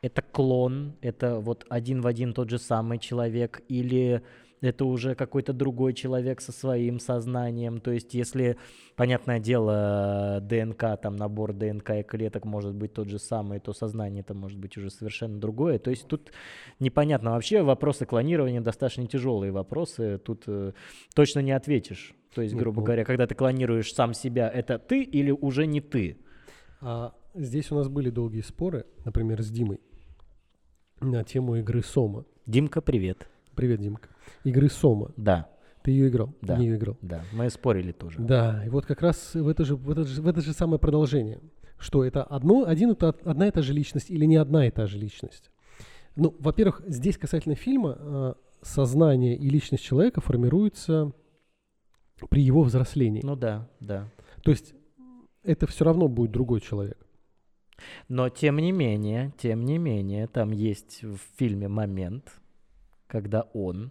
Это клон, это вот один в один тот же самый человек, или это уже какой-то другой человек со своим сознанием. То есть, если, понятное дело, ДНК, там набор ДНК и клеток может быть тот же самый, то сознание это может быть уже совершенно другое. То есть тут непонятно. Вообще вопросы клонирования достаточно тяжелые вопросы. Тут э, точно не ответишь. То есть, грубо говоря, когда ты клонируешь сам себя, это ты или уже не ты? А здесь у нас были долгие споры, например, с Димой на тему игры Сома. Димка, привет. Привет, Димка. Игры Сома. Да. Ты ее играл? Да. Не ее играл. Да, мы спорили тоже. Да, и вот как раз в это же, в это же, в это же самое продолжение, что это одно, один одна и та же личность или не одна и та же личность. Ну, во-первых, здесь касательно фильма э, сознание и личность человека формируются при его взрослении. Ну да, да. То есть это все равно будет другой человек. Но тем не менее, тем не менее, там есть в фильме момент, когда он,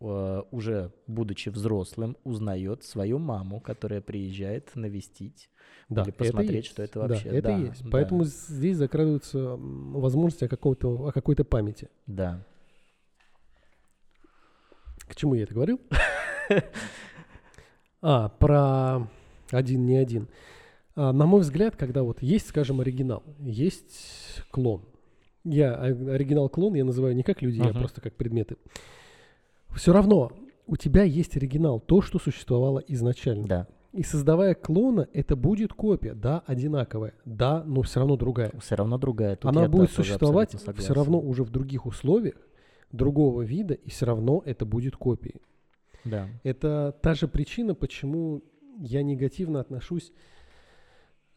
э, уже будучи взрослым, узнает свою маму, которая приезжает навестить Да, или посмотреть, есть. что это вообще. Да, это да, есть. да, Поэтому здесь закрадываются возможности о, какого-то, о какой-то памяти. Да. К чему я это говорил? А, про один не один. А, на мой взгляд, когда вот есть, скажем, оригинал, есть клон. Я о- оригинал-клон я называю не как людей, а Мгм. просто как предметы. Все равно у тебя есть оригинал, то, что существовало изначально. Да. И создавая клона, это будет копия, да, одинаковая, да, но все равно другая. Все равно другая. Тут Она я будет существовать все равно уже в других условиях, другого вида, и все равно это будет копией. Да. Это та же причина, почему я негативно отношусь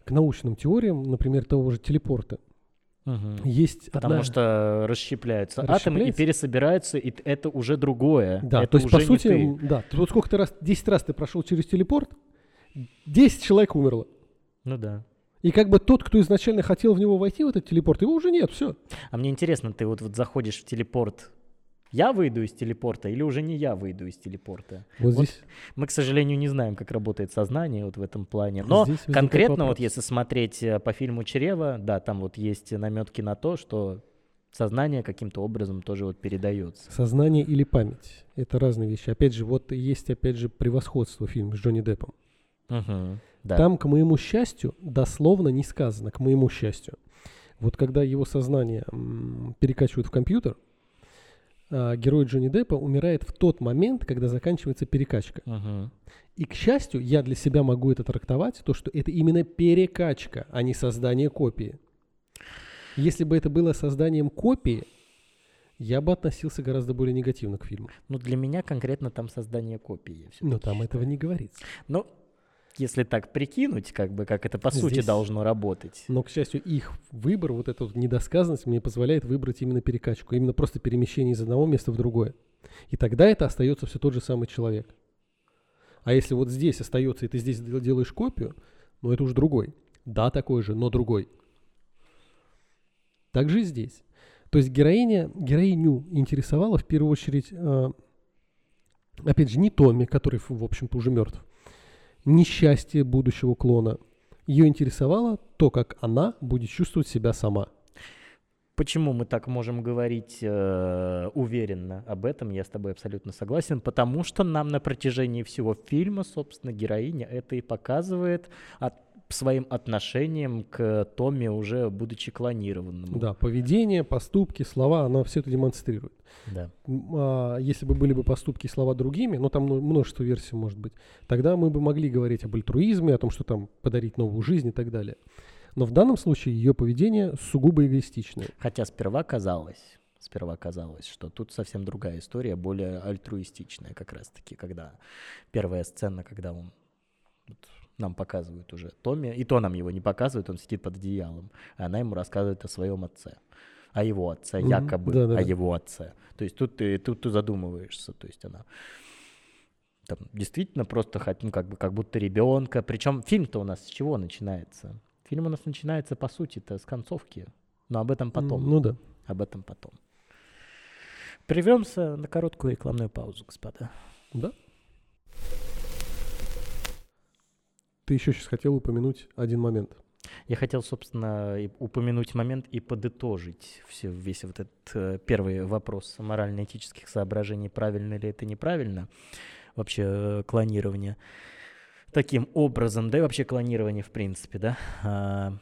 к научным теориям, например, того же телепорта. Мгм. Есть Потому одна- что расщепляются, атомы и пересобираются, и это уже другое. Да, это то есть, по сути, ты. да, ты вот сколько ты раз, 10 раз ты прошел через телепорт, 10 человек умерло. Ну да. И как бы тот, кто изначально хотел в него войти, в этот телепорт, его уже нет, все. А мне интересно, ты вот, вот заходишь в телепорт, я выйду из телепорта или уже не я выйду из телепорта? Вот, Вот здесь Мы, к сожалению, не знаем, как работает сознание вот в этом плане. Но Здесь конкретно вот если смотреть э, по фильму «Чрево», да, там вот есть наметки на то, что сознание каким-то образом тоже вот передается. сознание или память. Это разные вещи. Опять же, вот есть, опять же, превосходство фильм с Джонни Деппом. Мгм. Да. Там, к моему счастью, дословно не сказано, к моему счастью. Вот когда его сознание м, перекачивают в компьютер, герой Джонни Деппа умирает в тот момент, когда заканчивается перекачка. Мгм. И, к счастью, я для себя могу это трактовать, то, что это именно перекачка, а не создание копии. Если бы это было созданием копии, я бы относился гораздо более негативно к фильму. Ну, для меня конкретно там создание копии. Но там этого считаю. не говорится. Ну, если так прикинуть, как бы, как это по сути Здесь- должно работать. Но, к счастью, их выбор, вот эта вот недосказанность мне позволяет выбрать именно перекачку, именно просто перемещение из одного места в другое. И тогда это остается все тот же самый человек. А если вот здесь остается, и ты здесь дел- делаешь копию, ну это уже другой. Да, такой же, но другой. Так же и здесь. То есть героиня, героиню интересовала в первую очередь, э, опять же, не Томми, который, в общем-то, уже мертв, не счастье будущего клона. Ее интересовало то, как она будет чувствовать себя сама. Почему мы так можем говорить э, уверенно об этом, я с тобой абсолютно согласен, потому что нам на протяжении всего фильма, собственно, героиня это и показывает от, своим отношением к Томми, уже будучи клонированному. Да, поведение, поступки, слова, она все это демонстрирует. Да. А если бы были бы поступки и слова другими, ну там ну, множество версий может быть, тогда мы бы могли говорить об альтруизме, о том, что там подарить новую жизнь и так далее. Но в данном случае ее поведение сугубо эгоистичное. Хотя сперва казалось, сперва казалось, что тут совсем другая история, более альтруистичная как раз-таки, когда первая сцена, когда он вот нам показывают уже Томми, и то нам его не показывают, он сидит под одеялом, а она ему рассказывает о своем отце, о его отце, якобы Да-да-да. о его отце. То есть тут ты, тут ты задумываешься, то есть она там действительно просто хот- ну, как бы как будто ребенка. Причем фильм-то у нас с чего начинается? Фильм у нас начинается по сути-то с концовки, но об этом потом. Ну да. Об этом потом. Прервемся на короткую рекламную паузу, господа. Да? Ты еще сейчас хотел упомянуть один момент. Я хотел, собственно, упомянуть момент и подытожить все, весь вот этот э, первый вопрос морально-этических соображений, правильно ли это, неправильно, вообще э, клонирование таким образом, да и вообще клонирование в принципе, да. А,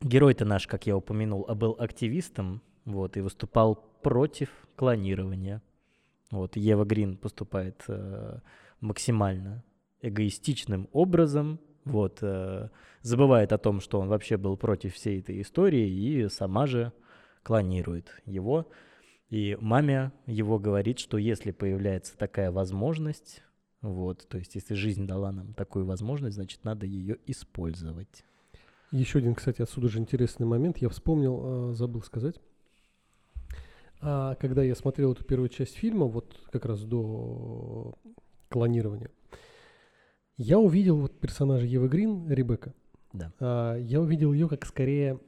герой-то наш, как я упомянул, а был активистом, вот, и выступал против клонирования. Вот, Ева Грин поступает э, максимально эгоистичным образом, вот, э, забывает о том, что он вообще был против всей этой истории и сама же клонирует его. И маме его говорит, что если появляется такая возможность, вот, то есть если жизнь дала нам такую возможность, значит, надо ее использовать. Еще один, кстати, отсюда же интересный момент. Я вспомнил, э, забыл сказать. А, когда я смотрел эту первую часть фильма, вот как раз до клонирования, я увидел вот персонажа Евы Грин, Ребекка. Да. А, я увидел ее как скорее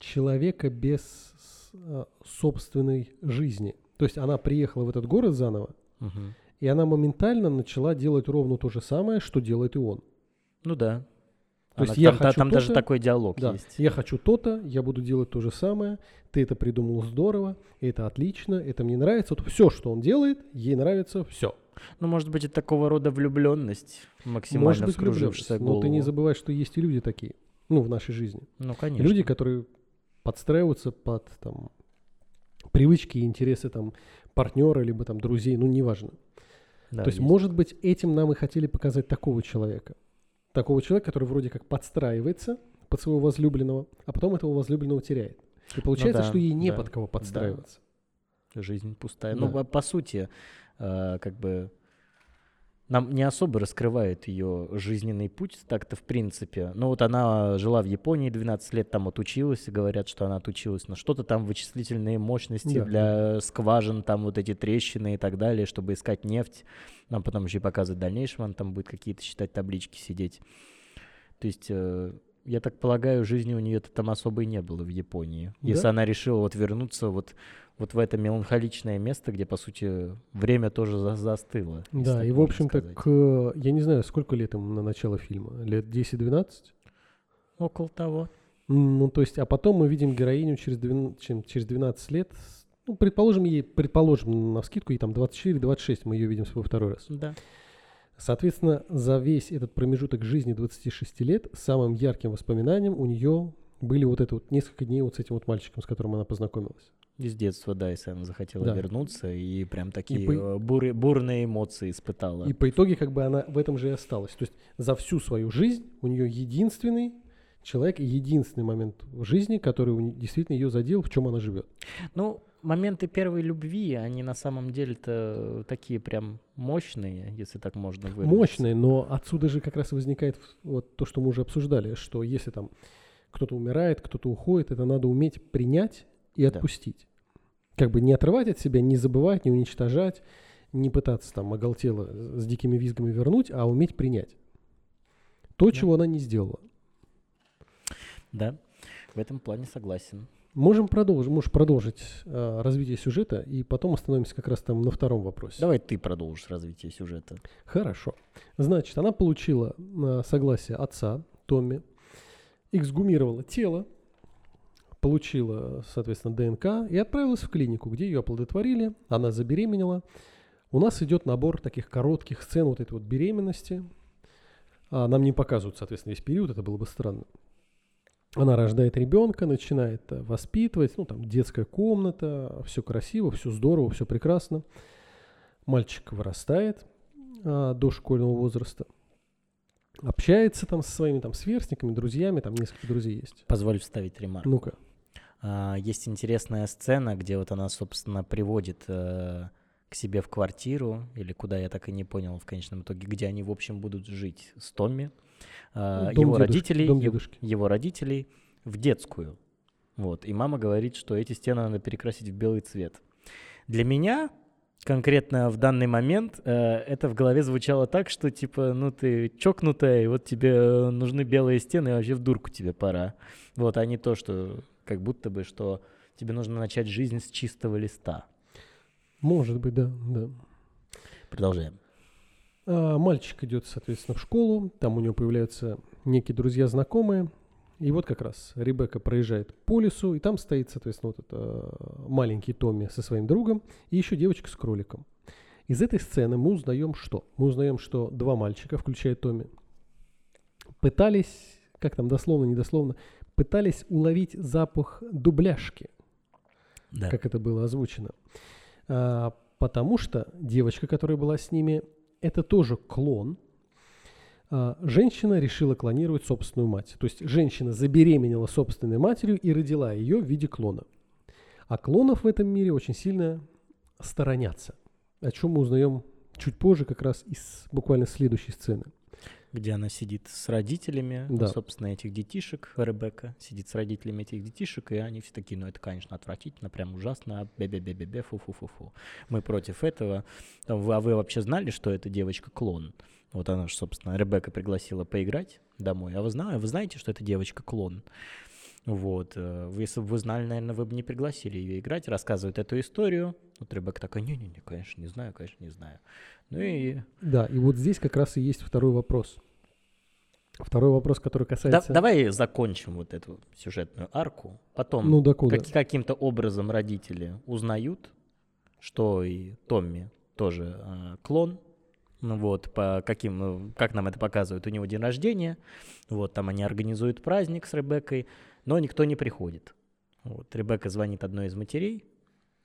человека без а, собственной жизни. То есть она приехала в этот город заново, Мгм. И она моментально начала делать ровно то же самое, что делает и он. Ну да. То есть Она- я там, та- хочу там даже такой диалог Да, есть. я хочу то-то, я буду делать то же самое, ты это придумал здорово, это отлично, это мне нравится. Вот все, что он делает, ей нравится, все. Ну, может быть, это такого рода влюбленность, максимально Может быть, влюбленность, но ты не забывай, что есть и люди такие, ну, в нашей жизни. Ну, конечно. Люди, которые подстраиваются под там привычки и интересы там партнера, либо там друзей, ну, неважно. Да, То есть, есть. может быть, этим нам и хотели показать такого человека. Такого человека, который вроде как подстраивается под своего возлюбленного, а потом этого возлюбленного теряет. И получается, да, что ей не да, под кого подстраиваться. Жизнь пустая. Да. Ну, по, по сути, э, как бы нам не особо раскрывает ее жизненный путь так-то в принципе. Ну вот она жила в Японии 12 лет, там отучилась, и говорят, что она отучилась на что-то там вычислительные мощности Да. для скважин, там вот эти трещины и так далее, чтобы искать нефть. Нам потом еще и показывают в дальнейшем, она там будет какие-то считать таблички сидеть. То есть, э, я так полагаю, жизни у нее-то там особо и не было в Японии. Если Да. она решила вот вернуться вот, вот в это меланхоличное место, где, по сути, время тоже за- застыло. если Да, и в общем-то, к, я не знаю, сколько лет им на начало фильма, лет 10-12? Около того. Ну, то есть, а потом мы видим героиню через, 12, чем- через 12 лет, ну, предположим, ей, предположим, на скидку, ей там 24-26, мы ее видим свой второй раз. Да. Соответственно, за весь этот промежуток жизни 26 лет самым ярким воспоминанием у нее были вот это вот несколько дней вот с этим вот мальчиком, с которым она познакомилась. Из детства, да, если она захотела Да. вернуться, и прям такие по- э, буры- бурные эмоции испытала. И по итоге как бы она в этом же и осталась. То есть за всю свою жизнь у нее единственный человек и единственный момент в жизни, который действительно ее задел, в чем она живет. Ну, моменты первой любви, они на самом деле-то такие прям мощные, если так можно выразиться. Мощные, но отсюда же как раз и возникает вот то, что мы уже обсуждали, что если там кто-то умирает, кто-то уходит, это надо уметь принять и Да. отпустить. Как бы не отрывать от себя, не забывать, не уничтожать, не пытаться там оголтело с дикими визгами вернуть, а уметь принять. То, Да. чего она не сделала. Да, в этом плане согласен. Можем продолжить, можешь продолжить э, развитие сюжета, и потом остановимся как раз там на втором вопросе. Давай ты продолжишь развитие сюжета. Хорошо. Значит, она получила э, согласие отца, Томми, эксгумировала тело, получила, соответственно, ДНК и отправилась в клинику, где ее оплодотворили, она забеременела. У нас идет набор таких коротких сцен вот этой вот беременности. А, нам не показывают, соответственно, весь период, это было бы странно. Она рождает ребенка, начинает э, воспитывать, ну там детская комната, все красиво, все здорово, все прекрасно. Мальчик вырастает а, до школьного возраста, общается там со своими там сверстниками, друзьями, там несколько друзей есть. Позволь вставить ремарку. Ну-ка. А, Есть интересная сцена, где вот она, собственно, приводит э, к себе в квартиру, или куда я так и не понял в конечном итоге, где они, в общем, будут жить с Томми, а, Дом его дедушки, родителей, дом дедушки. его родителей в детскую. Вот. И мама говорит, что эти стены надо перекрасить в белый цвет. Для меня конкретно в данный момент э, это в голове звучало так, что типа, ну ты чокнутая, и вот тебе э, нужны белые стены, и вообще в дурку тебе пора. Вот, а не то, что как будто бы, что тебе нужно начать жизнь с чистого листа. Может быть, да, да. Продолжаем. А, мальчик идет, соответственно, в школу, там у него появляются некие друзья знакомые, и вот как раз Ребекка проезжает по лесу, и там стоит, соответственно, вот этот э, маленький Томми со своим другом, и еще девочка с кроликом. Из этой сцены мы узнаем что? Мы узнаем, что два мальчика, включая Томми, пытались, как там дословно, недословно, пытались уловить запах дубляшки, Да. как это было озвучено. А, потому что девочка, которая была с ними, это тоже клон. А, женщина решила клонировать собственную мать. То есть женщина забеременела собственной матерью и родила ее в виде клона. А клонов в этом мире очень сильно сторонятся. О чем мы узнаем чуть позже, как раз из буквально следующей сцены. Где она сидит с родителями, Да. собственно, этих детишек, Ребекка сидит с родителями этих детишек, и они все такие, ну это, конечно, отвратительно, прям ужасно, бе-бе-бе-бе-бе, фу-фу-фу-фу. Мы против этого. Там, вы- А вы вообще знали, что эта девочка клон? Вот она же, собственно, Ребекка пригласила поиграть домой. А вы, зна- вы знаете, что эта девочка клон? Вот. э, вы- Если бы вы знали, наверное, вы бы не пригласили ее играть. Рассказывает эту историю. Вот Ребекка такая, не-не-не, конечно, не знаю, конечно, не знаю. Ну и Да, и вот здесь как раз и есть второй вопрос. Второй вопрос, который Да- касается... давай закончим вот эту сюжетную арку. Потом Ну, как- каким-то образом родители узнают, что и Томми тоже э, клон. Ну вот, по каким, ну, как нам это показывают, у него день рождения. Вот, там они организуют праздник с Ребеккой, но никто не приходит. Вот, Ребекка звонит одной из матерей,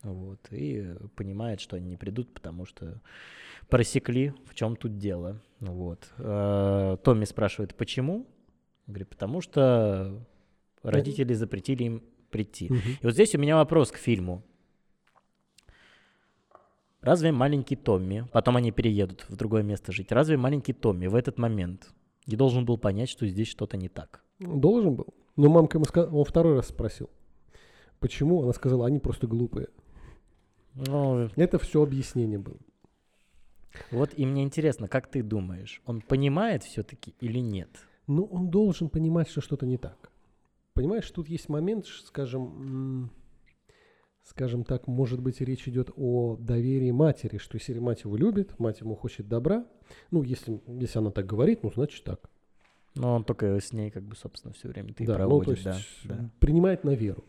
вот, и понимает, что они не придут, потому что просекли, в чем тут дело. Вот. Э, Томми спрашивает, почему? Говорит, потому что родители запретили им прийти. Мгм. И вот здесь у меня вопрос к фильму. Разве маленький Томми, потом они переедут в другое место жить, разве маленький Томми в этот момент не должен был понять, что здесь что-то не так? Должен был. Но мамка ему сказала, он второй раз спросил. Почему? Она сказала, они просто глупые. Ну, Это все объяснение было. вот и мне интересно, как ты думаешь, он понимает все-таки или нет? Ну, он должен понимать, что что-то не так. Понимаешь, тут есть момент, скажем, скажем так, может быть, речь идет о доверии матери, что если мать его любит, мать ему хочет добра, ну, если, если она так говорит, ну, значит так. Но он только с ней, как бы, собственно, все время ты да, проводит, ну, то есть да, да. принимает на веру.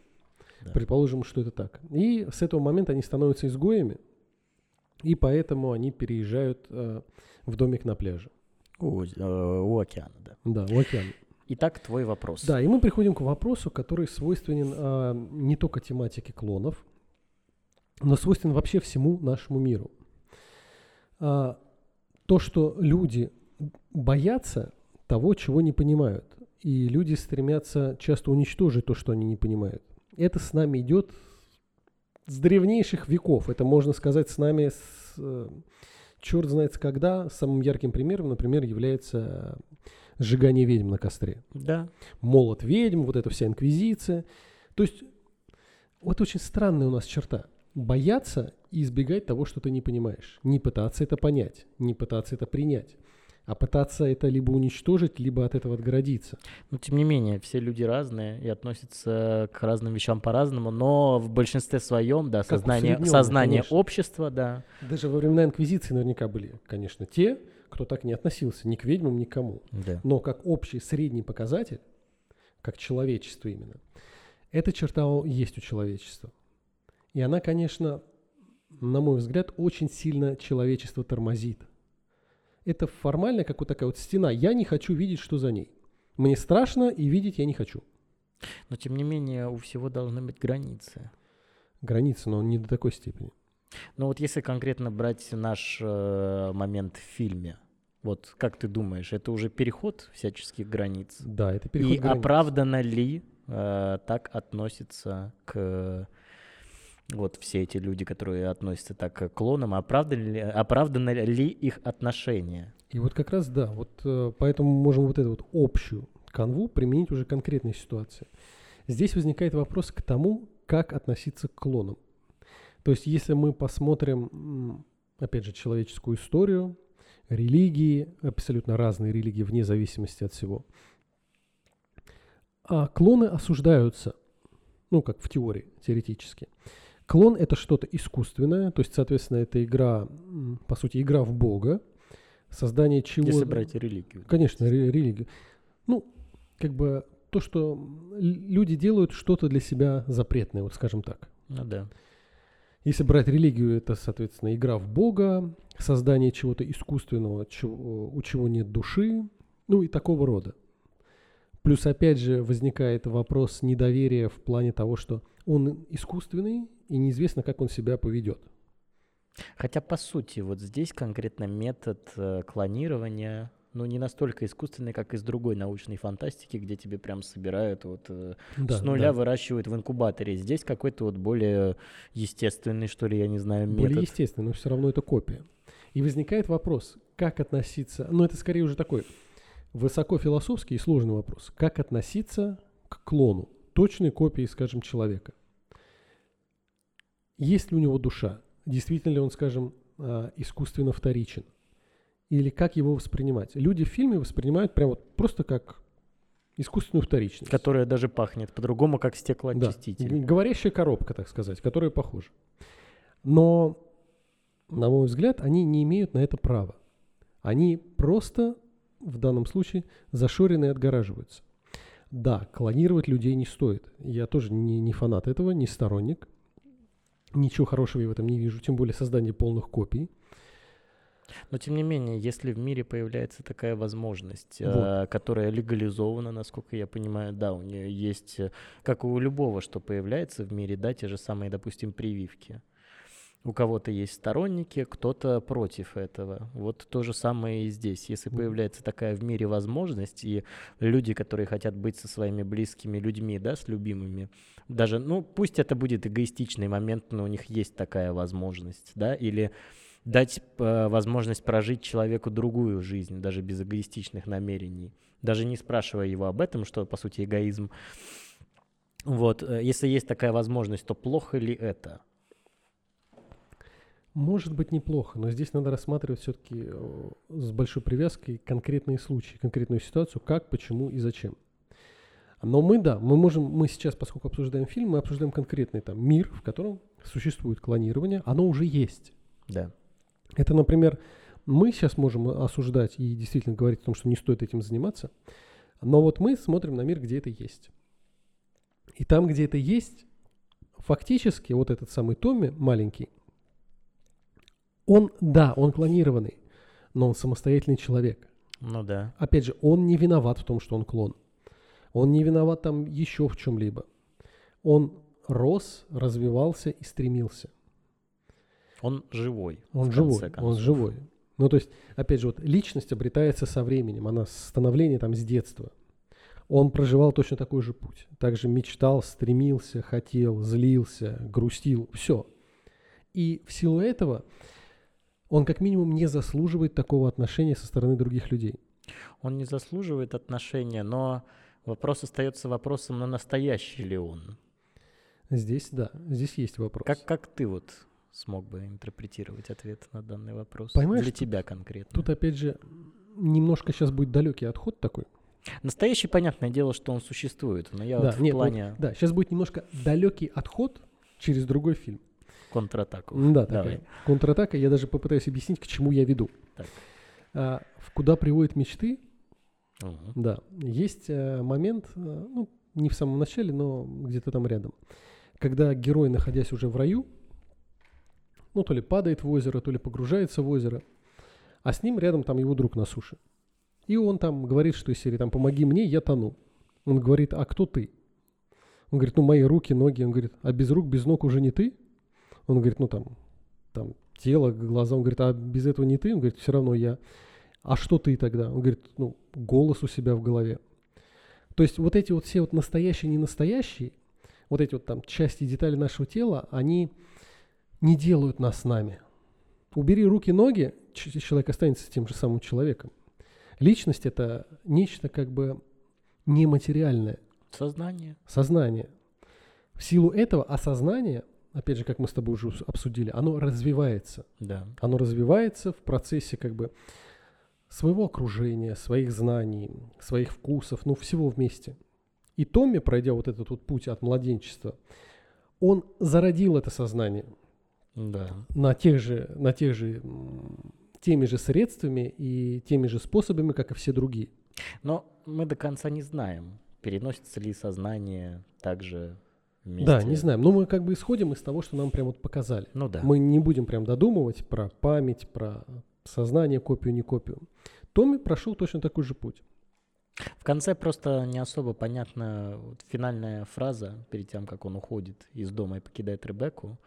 Да. Предположим, что это так. И с этого момента они становятся изгоями, и поэтому они переезжают э, в домик на пляже. У, э, у океана, да. Да, у океана. Итак, твой вопрос. Да, и мы приходим к вопросу, который свойственен а, не только тематике клонов, но свойственен вообще всему нашему миру. А, то, что люди боятся того, чего не понимают, и люди стремятся часто уничтожить то, что они не понимают. Это с нами идет с древнейших веков. Это можно сказать с нами с э, черт знает когда. Самым ярким примером, например, является сжигание ведьм на костре Да. молот ведьм, вот эта вся инквизиция. То есть вот очень странная у нас черта. Бояться и избегать того, что ты не понимаешь. Не пытаться это понять, не пытаться это принять, а пытаться это либо уничтожить, либо от этого отгородиться. Но тем не менее, все люди разные и относятся к разным вещам по-разному, но в большинстве своем, да, Как сознание, сознание конечно. общества, да. Даже во времена инквизиции наверняка были, конечно, те, кто так не относился ни к ведьмам, ни к кому. да. Но как общий средний показатель, как человечество именно, эта черта есть у человечества. И она, конечно, на мой взгляд, очень сильно человечество тормозит. Это формально, как вот такая вот стена. Я не хочу видеть, что за ней. Мне страшно, и видеть я не хочу. Но тем не менее, у всего должны быть границы. Границы, но не до такой степени. Но вот если конкретно брать наш э, момент в фильме, вот как ты думаешь, это уже переход всяческих границ? Да, это переход И границ. оправданно ли э, так относятся к вот все эти люди, которые относятся так к клонам, оправданы ли, оправданы ли их отношения? И вот как раз да, вот э, поэтому можем вот эту вот общую канву применить уже к конкретной ситуации. Здесь возникает вопрос к тому, как относиться к клонам. То есть если мы посмотрим, опять же, человеческую историю, религии, абсолютно разные религии вне зависимости от всего, а клоны осуждаются Ну, как в теории, теоретически. Клон — это что-то искусственное, то есть, соответственно, это игра, по сути, игра в Бога, создание чего... Если брать религию. Конечно, ре- религию. Ну, как бы то, что люди делают что-то для себя запретное, вот скажем так. Ну да. Если брать религию, это, соответственно, игра в Бога, создание чего-то искусственного, чего- у чего нет души, ну и такого рода. Плюс, опять же, возникает вопрос недоверия в плане того, что он искусственный, и неизвестно, как он себя поведет. Хотя, по сути, вот здесь конкретно метод э, клонирования, ну, не настолько искусственный, как из другой научной фантастики, где тебе прям собирают вот э, Да, с нуля да. выращивают в инкубаторе. Здесь какой-то вот более естественный, что ли, я не знаю, метод. Более естественно, но все равно это копия. И возникает вопрос, как относиться, ну это скорее уже такой высоко философский и сложный вопрос, как относиться к клону, точной копии, скажем, человека. Есть ли у него душа? Действительно ли он, скажем, а, искусственно вторичен? Или как его воспринимать? Люди в фильме воспринимают прям вот просто как искусственную вторичность. Которая даже пахнет по-другому, как Да, стеклоочиститель. г- говорящая коробка, так сказать, которая похожа. Но, на мой взгляд, они не имеют на это права. Они просто, в данном случае, зашорены и отгораживаются. Да, клонировать людей не стоит. Я тоже не, не фанат этого, не сторонник. Ничего хорошего я в этом не вижу, тем более создание полных копий. Но тем не менее, если в мире появляется такая возможность, Вот. э, которая легализована, насколько я понимаю, да, у нее есть, э, как у любого, что появляется в мире, да, те же самые, допустим, прививки. У кого-то есть сторонники, кто-то против этого. Вот то же самое и здесь. Если появляется такая в мире возможность, и люди, которые хотят быть со своими близкими людьми, да, с любимыми, даже, ну, пусть это будет эгоистичный момент, но у них есть такая возможность, да, или дать э, возможность прожить человеку другую жизнь, даже без эгоистичных намерений, даже не спрашивая его об этом, что по сути эгоизм. Вот, э, если есть такая возможность, то плохо ли это? Может быть неплохо, но здесь надо рассматривать все-таки с большой привязкой конкретные случаи, конкретную ситуацию, как, почему и зачем. Но мы, да, мы можем, мы сейчас, поскольку обсуждаем фильм, мы обсуждаем конкретный там мир, в котором существует клонирование, оно уже есть. Да. Это, например, мы сейчас можем осуждать и действительно говорить о том, что не стоит этим заниматься, но вот мы смотрим на мир, где это есть. И там, где это есть, фактически вот этот самый Томми маленький, он, да, он клонированный, но он самостоятельный человек. Ну да. Опять же, он не виноват в том, что он клон. Он не виноват там еще в чем-либо. Он рос, развивался и стремился. Он живой. Он живой, он концов. живой. Ну, то есть, опять же, вот личность обретается со временем, она с становления там с детства. Он проживал точно такой же путь. Также мечтал, стремился, хотел, злился, грустил, все. И в силу этого он как минимум не заслуживает такого отношения со стороны других людей. Он не заслуживает отношения, но вопрос остается вопросом, на настоящий ли он. Здесь, да, здесь есть вопрос. Как, как ты вот смог бы интерпретировать ответ на данный вопрос? Понимаешь, Для тебя конкретно. Тут, опять же, немножко сейчас будет далекий отход такой. Настоящий, понятное дело, что он существует, но я Да, вот в нет, вот плане Да, сейчас будет немножко далекий отход через другой фильм. Контратаку. Да, Давай. такая контратака. Я даже попытаюсь объяснить, к чему я веду. Так. А, в куда приводят мечты, Мгм. да, есть э, момент, э, ну, не в самом начале, но где-то там рядом, когда герой, находясь уже в раю, ну, то ли падает в озеро, то ли погружается в озеро, а с ним рядом там его друг на суше. И он там говорит, что из серии там «помоги мне, я тону». Он говорит, а кто ты? Он говорит, ну, мои руки, ноги. Он говорит, а без рук, без ног уже не ты? Он говорит, ну, там, там, тело, глаза. Он говорит, а без этого не ты? Он говорит, все равно я. А что ты тогда? Он говорит, ну, голос у себя в голове. То есть вот эти вот все вот настоящие, не настоящие, вот эти вот там части, детали нашего тела, они не делают нас нами. Убери руки, ноги, человек останется тем же самым человеком. Личность это нечто как бы нематериальное, Сознание. сознание. В силу этого осознание, опять же, как мы с тобой уже обсудили, оно развивается. Да. Оно развивается в процессе как бы своего окружения, своих знаний, своих вкусов, ну всего вместе. И Томми, пройдя вот этот вот путь от младенчества, он зародил это сознание Да. на тех же, на тех же, теми же средствами и теми же способами, как и все другие. Но мы до конца не знаем, переносится ли сознание также вместе. Да, не знаем. Но мы как бы исходим из того, что нам прям вот показали. Ну да. Мы не будем прям додумывать про память, про сознание, копию, не копию. Томми прошел точно такой же путь. В конце просто не особо понятна вот финальная фраза перед тем, как он уходит из дома и покидает Ребекку.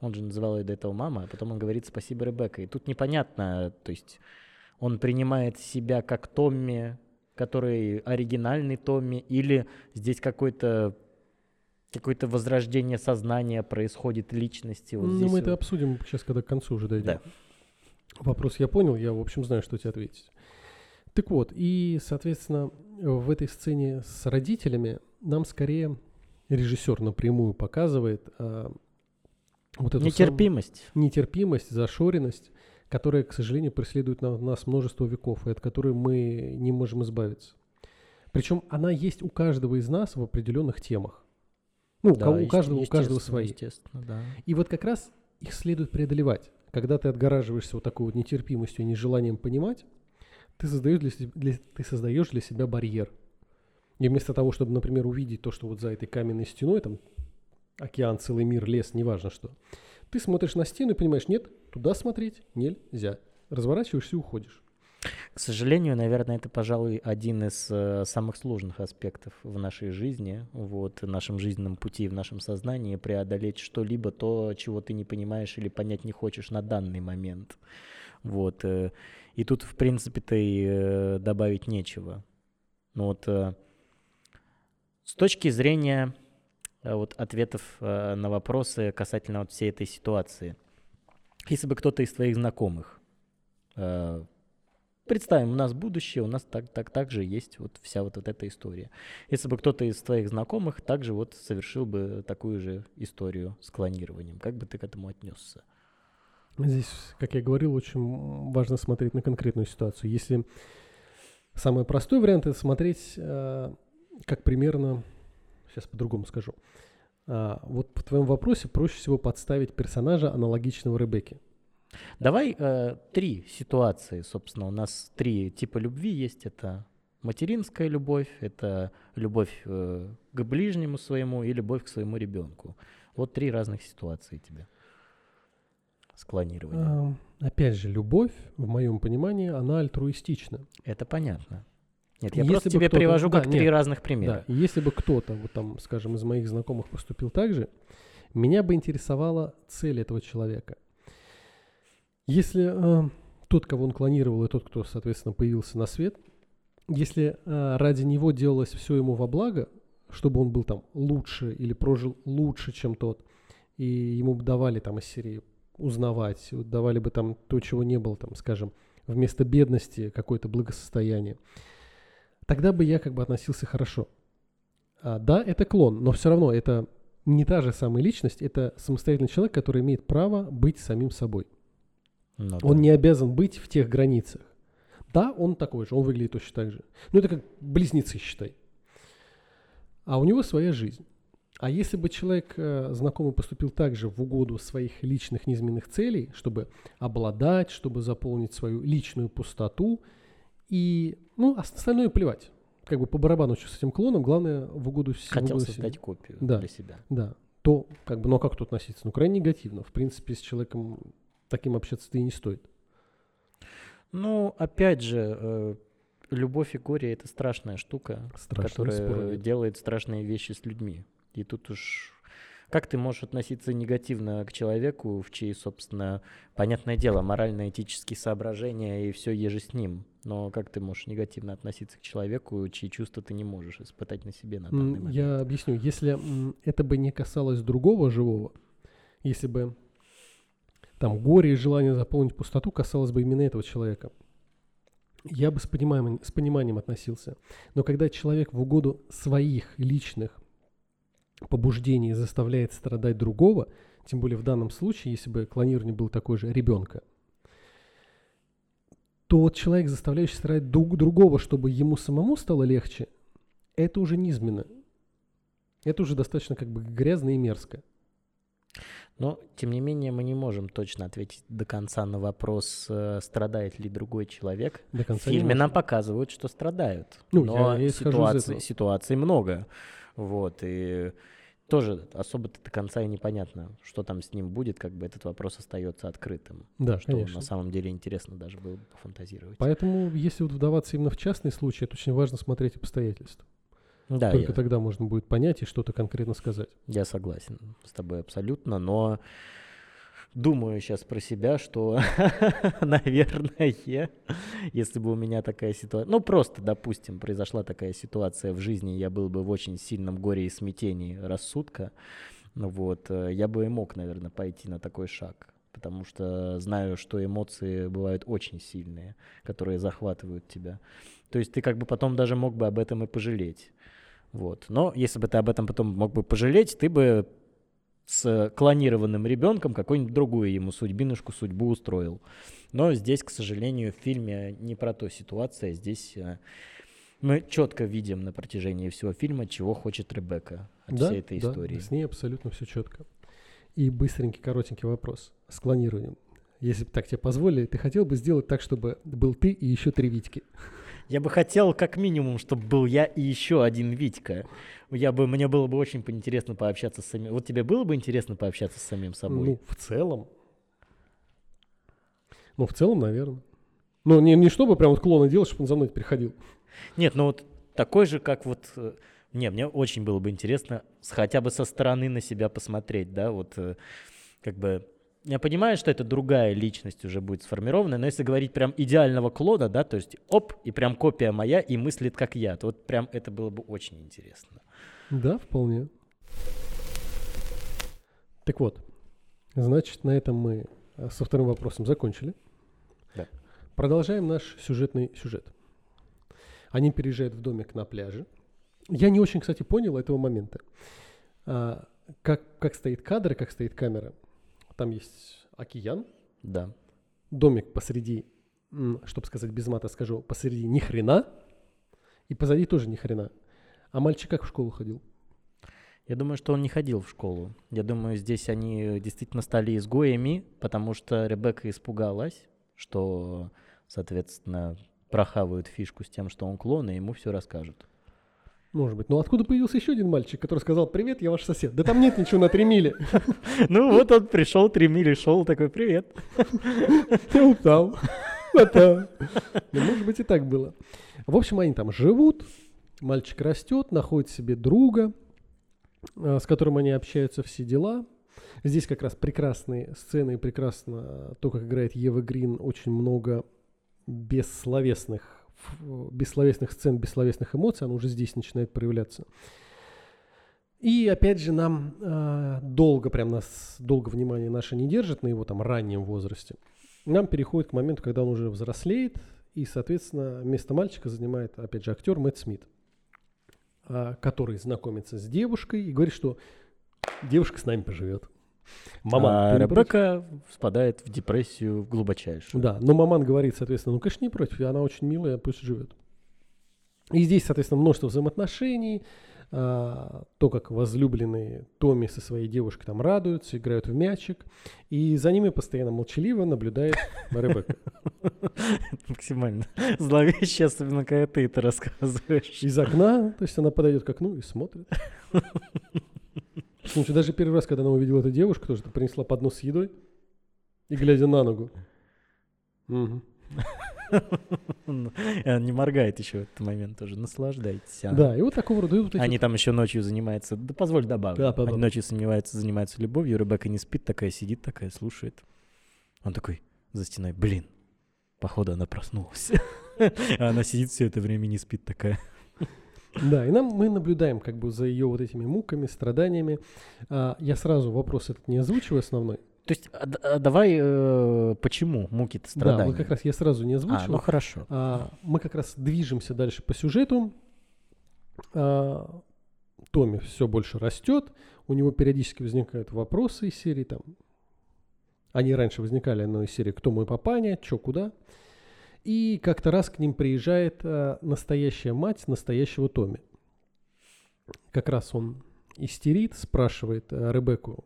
Он же называл ее до этого мама, а потом он говорит спасибо, Ребекка. И тут непонятно, то есть он принимает себя как Томми, который оригинальный Томми, или здесь какой-то какое-то возрождение сознания происходит личности. Вот ну, здесь мы это вот. обсудим сейчас, когда к концу уже дойдем. Да. Вопрос я понял, я, в общем, знаю, что тебе ответить. Так вот, и, соответственно, в этой сцене с родителями нам скорее режиссер напрямую показывает а, вот эту сам- Нетерпимость. нетерпимость, зашоренность, которая, к сожалению, преследует на- нас множество веков, и от которой мы не можем избавиться. Причем она есть у каждого из нас в определенных темах. Ну, у, Да, у каждого, у каждого свои. Естественно, да. И вот как раз их следует преодолевать. Когда ты отгораживаешься вот такой вот нетерпимостью и нежеланием понимать, ты создаешь для, для- ты создаешь для себя барьер. И вместо того, чтобы, например, увидеть то, что вот за этой каменной стеной, там океан, целый мир, лес, неважно что, ты смотришь на стену и понимаешь, нет, туда смотреть нельзя. Разворачиваешься и уходишь. К сожалению, наверное, это, пожалуй, один из э, самых сложных аспектов в нашей жизни, вот, в нашем жизненном пути, в нашем сознании, преодолеть что-либо, то, чего ты не понимаешь или понять не хочешь на данный момент. Вот. э, И тут, в принципе-то, и э, добавить нечего. Ну вот, с точки зрения вот, ответов на вопросы касательно вот всей этой ситуации, если бы кто-то из твоих знакомых Представим, у нас будущее, у нас так, так, так же есть вот вся вот, вот эта история. Если бы кто-то из твоих знакомых также вот совершил бы такую же историю с клонированием, как бы ты к этому отнесся? Здесь, как я говорил, очень важно смотреть на конкретную ситуацию. Если самый простой вариант это смотреть, э, как примерно, сейчас по-другому скажу. А, вот в твоем вопросе проще всего подставить персонажа аналогичного Ребекке. Давай э, три ситуации, собственно, у нас три типа любви есть. Это материнская любовь, это любовь э, к ближнему своему и любовь к своему ребенку. Вот три разных ситуации тебе с клонированием. А, опять же, любовь, в моем понимании, она альтруистична. Это понятно. Нет, я Если просто тебе привожу да, как три нет, разных Да, примера. и если бы кто-то, вот там, скажем, из моих знакомых поступил так же, меня бы интересовала цель этого человека. Если э, тот, кого он клонировал, и тот, кто, соответственно, появился на свет, если э, ради него делалось все ему во благо, чтобы он был там лучше или прожил лучше, чем тот, и ему бы давали там из серии узнавать, давали бы там то, чего не было, там, скажем, вместо бедности какое-то благосостояние, тогда бы я как бы относился хорошо. А, да, это клон, но все равно это не та же самая личность, это самостоятельный человек, который имеет право быть самим собой. Ну Он не обязан быть в тех границах. Да, он такой же, он выглядит точно так же. Ну, это как близнецы, считай. А у него своя жизнь. А если бы человек э, знакомый поступил так же в угоду своих личных низменных целей, чтобы обладать, чтобы заполнить свою личную пустоту, и, ну, а остальное плевать. Как бы по барабану что с этим клоном, главное в угоду, с- в Хотел угоду себе. создать копию Да. для себя. Да, то, как бы, ну а как тут относиться? Ну, крайне негативно. В принципе, с человеком таким общаться-то и не стоит. Ну, опять же, э, любовь и горе это страшная штука, Страшно, спору которая нет. делает страшные вещи с людьми. И тут уж как ты можешь относиться негативно к человеку, в чьи, собственно, понятное дело, морально-этические соображения и все еже с ним. Но как ты можешь негативно относиться к человеку, чьи чувства ты не можешь испытать на себе на данный момент? Я объясню. Если это бы не касалось другого живого, если бы там горе и желание заполнить пустоту касалось бы именно этого человека, я бы с пониманием, с пониманием относился. Но когда человек в угоду своих личных побуждений заставляет страдать другого, тем более в данном случае, если бы клонирование было такое же ребенка, то вот человек, заставляющий страдать друг другого, чтобы ему самому стало легче, это уже низменно. Это уже достаточно как бы грязно и мерзко. Но, тем не менее, мы не можем точно ответить до конца на вопрос, э, страдает ли другой человек. До В конца не фильме нам показывают, что страдают. Ну, Но я- я ситуаций, ситуаций много. Вот, и тоже особо до конца и непонятно, что там с ним будет, как бы этот вопрос остается открытым. Да, Что конечно. на самом деле интересно даже было бы пофантазировать. Поэтому, если вот вдаваться именно в частный случай, это очень важно смотреть обстоятельства. Да, Только я, тогда можно будет понять и что-то конкретно сказать. я согласен с тобой абсолютно, но думаю сейчас про себя, что, наверное, если бы у меня такая ситуация... Ну, просто, допустим, произошла такая ситуация в жизни, я был бы в очень сильном горе и смятении рассудка, ну вот, э, я бы и мог, наверное, пойти на такой шаг, потому что знаю, что эмоции бывают очень сильные, которые захватывают тебя. То есть ты как бы потом даже мог бы об этом и пожалеть. Вот. Но если бы ты об этом потом мог бы пожалеть, ты бы с клонированным ребенком какую-нибудь другую ему судьбинушку, судьбу устроил. Но здесь, к сожалению, в фильме не про то ситуация. Здесь э, мы четко видим на протяжении всего фильма, чего хочет Ребекка от да, всей этой да, истории. с ней абсолютно все четко. И быстренький, коротенький вопрос с клонированием. Если бы так тебе позволили, ты хотел бы сделать так, чтобы был ты и еще три Витьки? Я бы хотел, как минимум, чтобы был я и еще один Витька. Я бы, мне было бы очень интересно пообщаться с самим. Вот тебе было бы интересно пообщаться с самим собой? Ну, в целом. Ну, в целом, наверное. Ну, не, не чтобы прям вот клона делать, чтобы он за мной приходил. Нет, ну вот такой же, как вот... э, Не, мне очень было бы интересно хотя бы со стороны на себя посмотреть, да, вот э, как бы... Я понимаю, что это другая личность уже будет сформирована, но если говорить прям идеального клона, да, то есть оп, и прям копия моя, и мыслит как я, то вот прям это было бы очень интересно. Да, вполне. Так вот, значит, на этом мы э, со вторым вопросом закончили. Да. Продолжаем наш сюжетный сюжет. Они переезжают в домик на пляже. Я не очень, кстати, понял этого момента. А, как, как стоит кадр, как стоит камера. Там есть океан, Да. домик посреди, чтобы сказать без мата, скажу, посреди ни хрена, и позади тоже ни хрена. А мальчик как в школу ходил? Я думаю, что он не ходил в школу. Я думаю, здесь они действительно стали изгоями, потому что Ребекка испугалась, что, соответственно, прохавают фишку с тем, что он клон, и ему все расскажут. Может быть. Но откуда появился еще один мальчик, который сказал, привет, я ваш сосед? Да там нет ничего на три мили. Ну вот он пришел, три мили шел, такой, привет. Я устал. Ну, может быть, и так было. В общем, они там живут. Мальчик растет, находит себе друга, э, с которым они общаются все дела. Здесь как раз прекрасные сцены прекрасно то, как играет Ева Грин. Очень много бессловесных, бессловесных сцен, бессловесных эмоций. Она уже здесь начинает проявляться. И опять же нам э, долго, прям нас долго внимание наше не держит на его там раннем возрасте. Нам переходит к моменту, когда он уже взрослеет, и, соответственно, место мальчика занимает, опять же, актер Мэтт Смит, а, который знакомится с девушкой и говорит, что девушка с нами поживет. Маман, а? Ребекка впадает в депрессию глубочайшую. Да, но маман говорит, соответственно, ну, конечно, не против, она очень милая, пусть живет. И здесь, соответственно, множество взаимоотношений, а, то, как возлюбленные Томми со своей девушкой там радуются, играют в мячик, и за ними постоянно молчаливо наблюдает Ребекка. Максимально зловеще, особенно когда ты это рассказываешь. Из окна, то есть она подойдет к окну и смотрит. Слушай, даже первый раз, когда она увидела эту девушку, тоже принесла поднос с едой и глядя на ногу. Она не моргает еще в этот момент тоже. Наслаждайтесь. а. Да, и вот такого рода. вот Они вот- там еще ночью занимаются. Да позволь добавлю. Да, Они ночью занимаются, занимаются любовью. Ребекка не спит, такая сидит, такая слушает. Он такой за стеной, блин, походу она проснулась. А она сидит все это время не спит такая. Да, и нам мы наблюдаем как бы за ее вот этими муками, страданиями. А, я сразу вопрос этот не озвучиваю основной. То есть, а а давай, э, почему муки-то Да, страдания? вот как раз я сразу не А, озвучивал. ну хорошо. А, мы как раз движемся дальше по сюжету. А, Томми все больше растет. У него периодически возникают вопросы из серии там. Они раньше возникали, но из серии «Кто мой папаня?», «Чё, куда?». И как-то раз к ним приезжает а, настоящая мать настоящего Томми. Как раз он истерит, спрашивает э, Ребекку,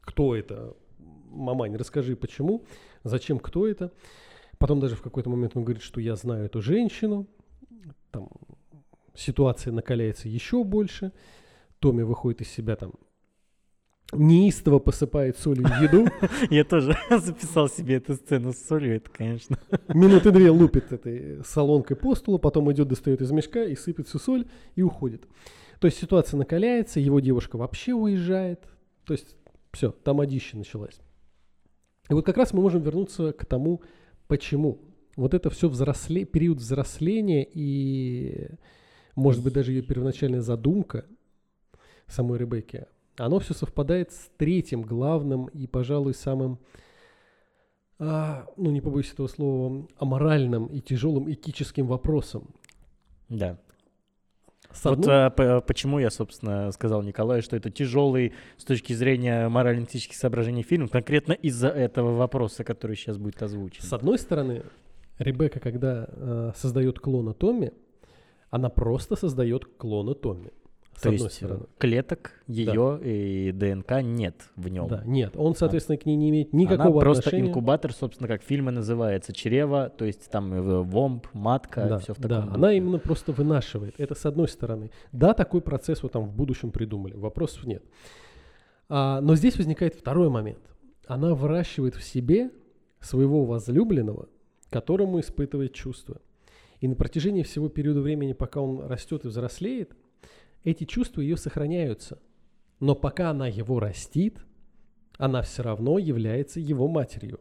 кто это, мамань, расскажи, почему, зачем, кто это. Потом даже в какой-то момент он говорит, что я знаю эту женщину. Там ситуация накаляется еще больше. Томми выходит из себя там неистово посыпает солью еду. Я тоже записал себе эту сцену с солью, это, конечно. Минуты две лупит этой солонкой по столу, потом идет, достает из мешка и сыпет всю соль и уходит. То есть ситуация накаляется, его девушка вообще уезжает. То есть все, там одище началась. И вот как раз мы можем вернуться к тому, почему. Вот это все взросле, период взросления и, может быть, даже ее первоначальная задумка самой Ребекки, оно все совпадает с третьим главным и, пожалуй, самым, а, ну не побоюсь этого слова, аморальным и тяжелым этическим вопросом. Да. С вот одной... а, почему я, собственно, сказал Николаю, что это тяжелый с точки зрения морально-этических соображений фильм, конкретно из-за этого вопроса, который сейчас будет озвучен. С одной стороны, Ребекка, когда э, создает клона Томми, она просто создает клона Томми. С То есть стороны. клеток ее да. и ДНК нет в нем. Да, нет. Он, соответственно, а. к ней не имеет никакого Она просто отношения. инкубатор, собственно, как фильм называется, чрево, то есть там вомб, матка, да, все в таком Да, духе. она именно просто вынашивает. Это с одной стороны. Да, такой процесс вот там в будущем придумали, вопросов нет. А, но здесь возникает второй момент. Она выращивает в себе своего возлюбленного, которому испытывает чувства. И на протяжении всего периода времени, пока он растет и взрослеет, эти чувства ее сохраняются. Но пока она его растит, она все равно является его матерью.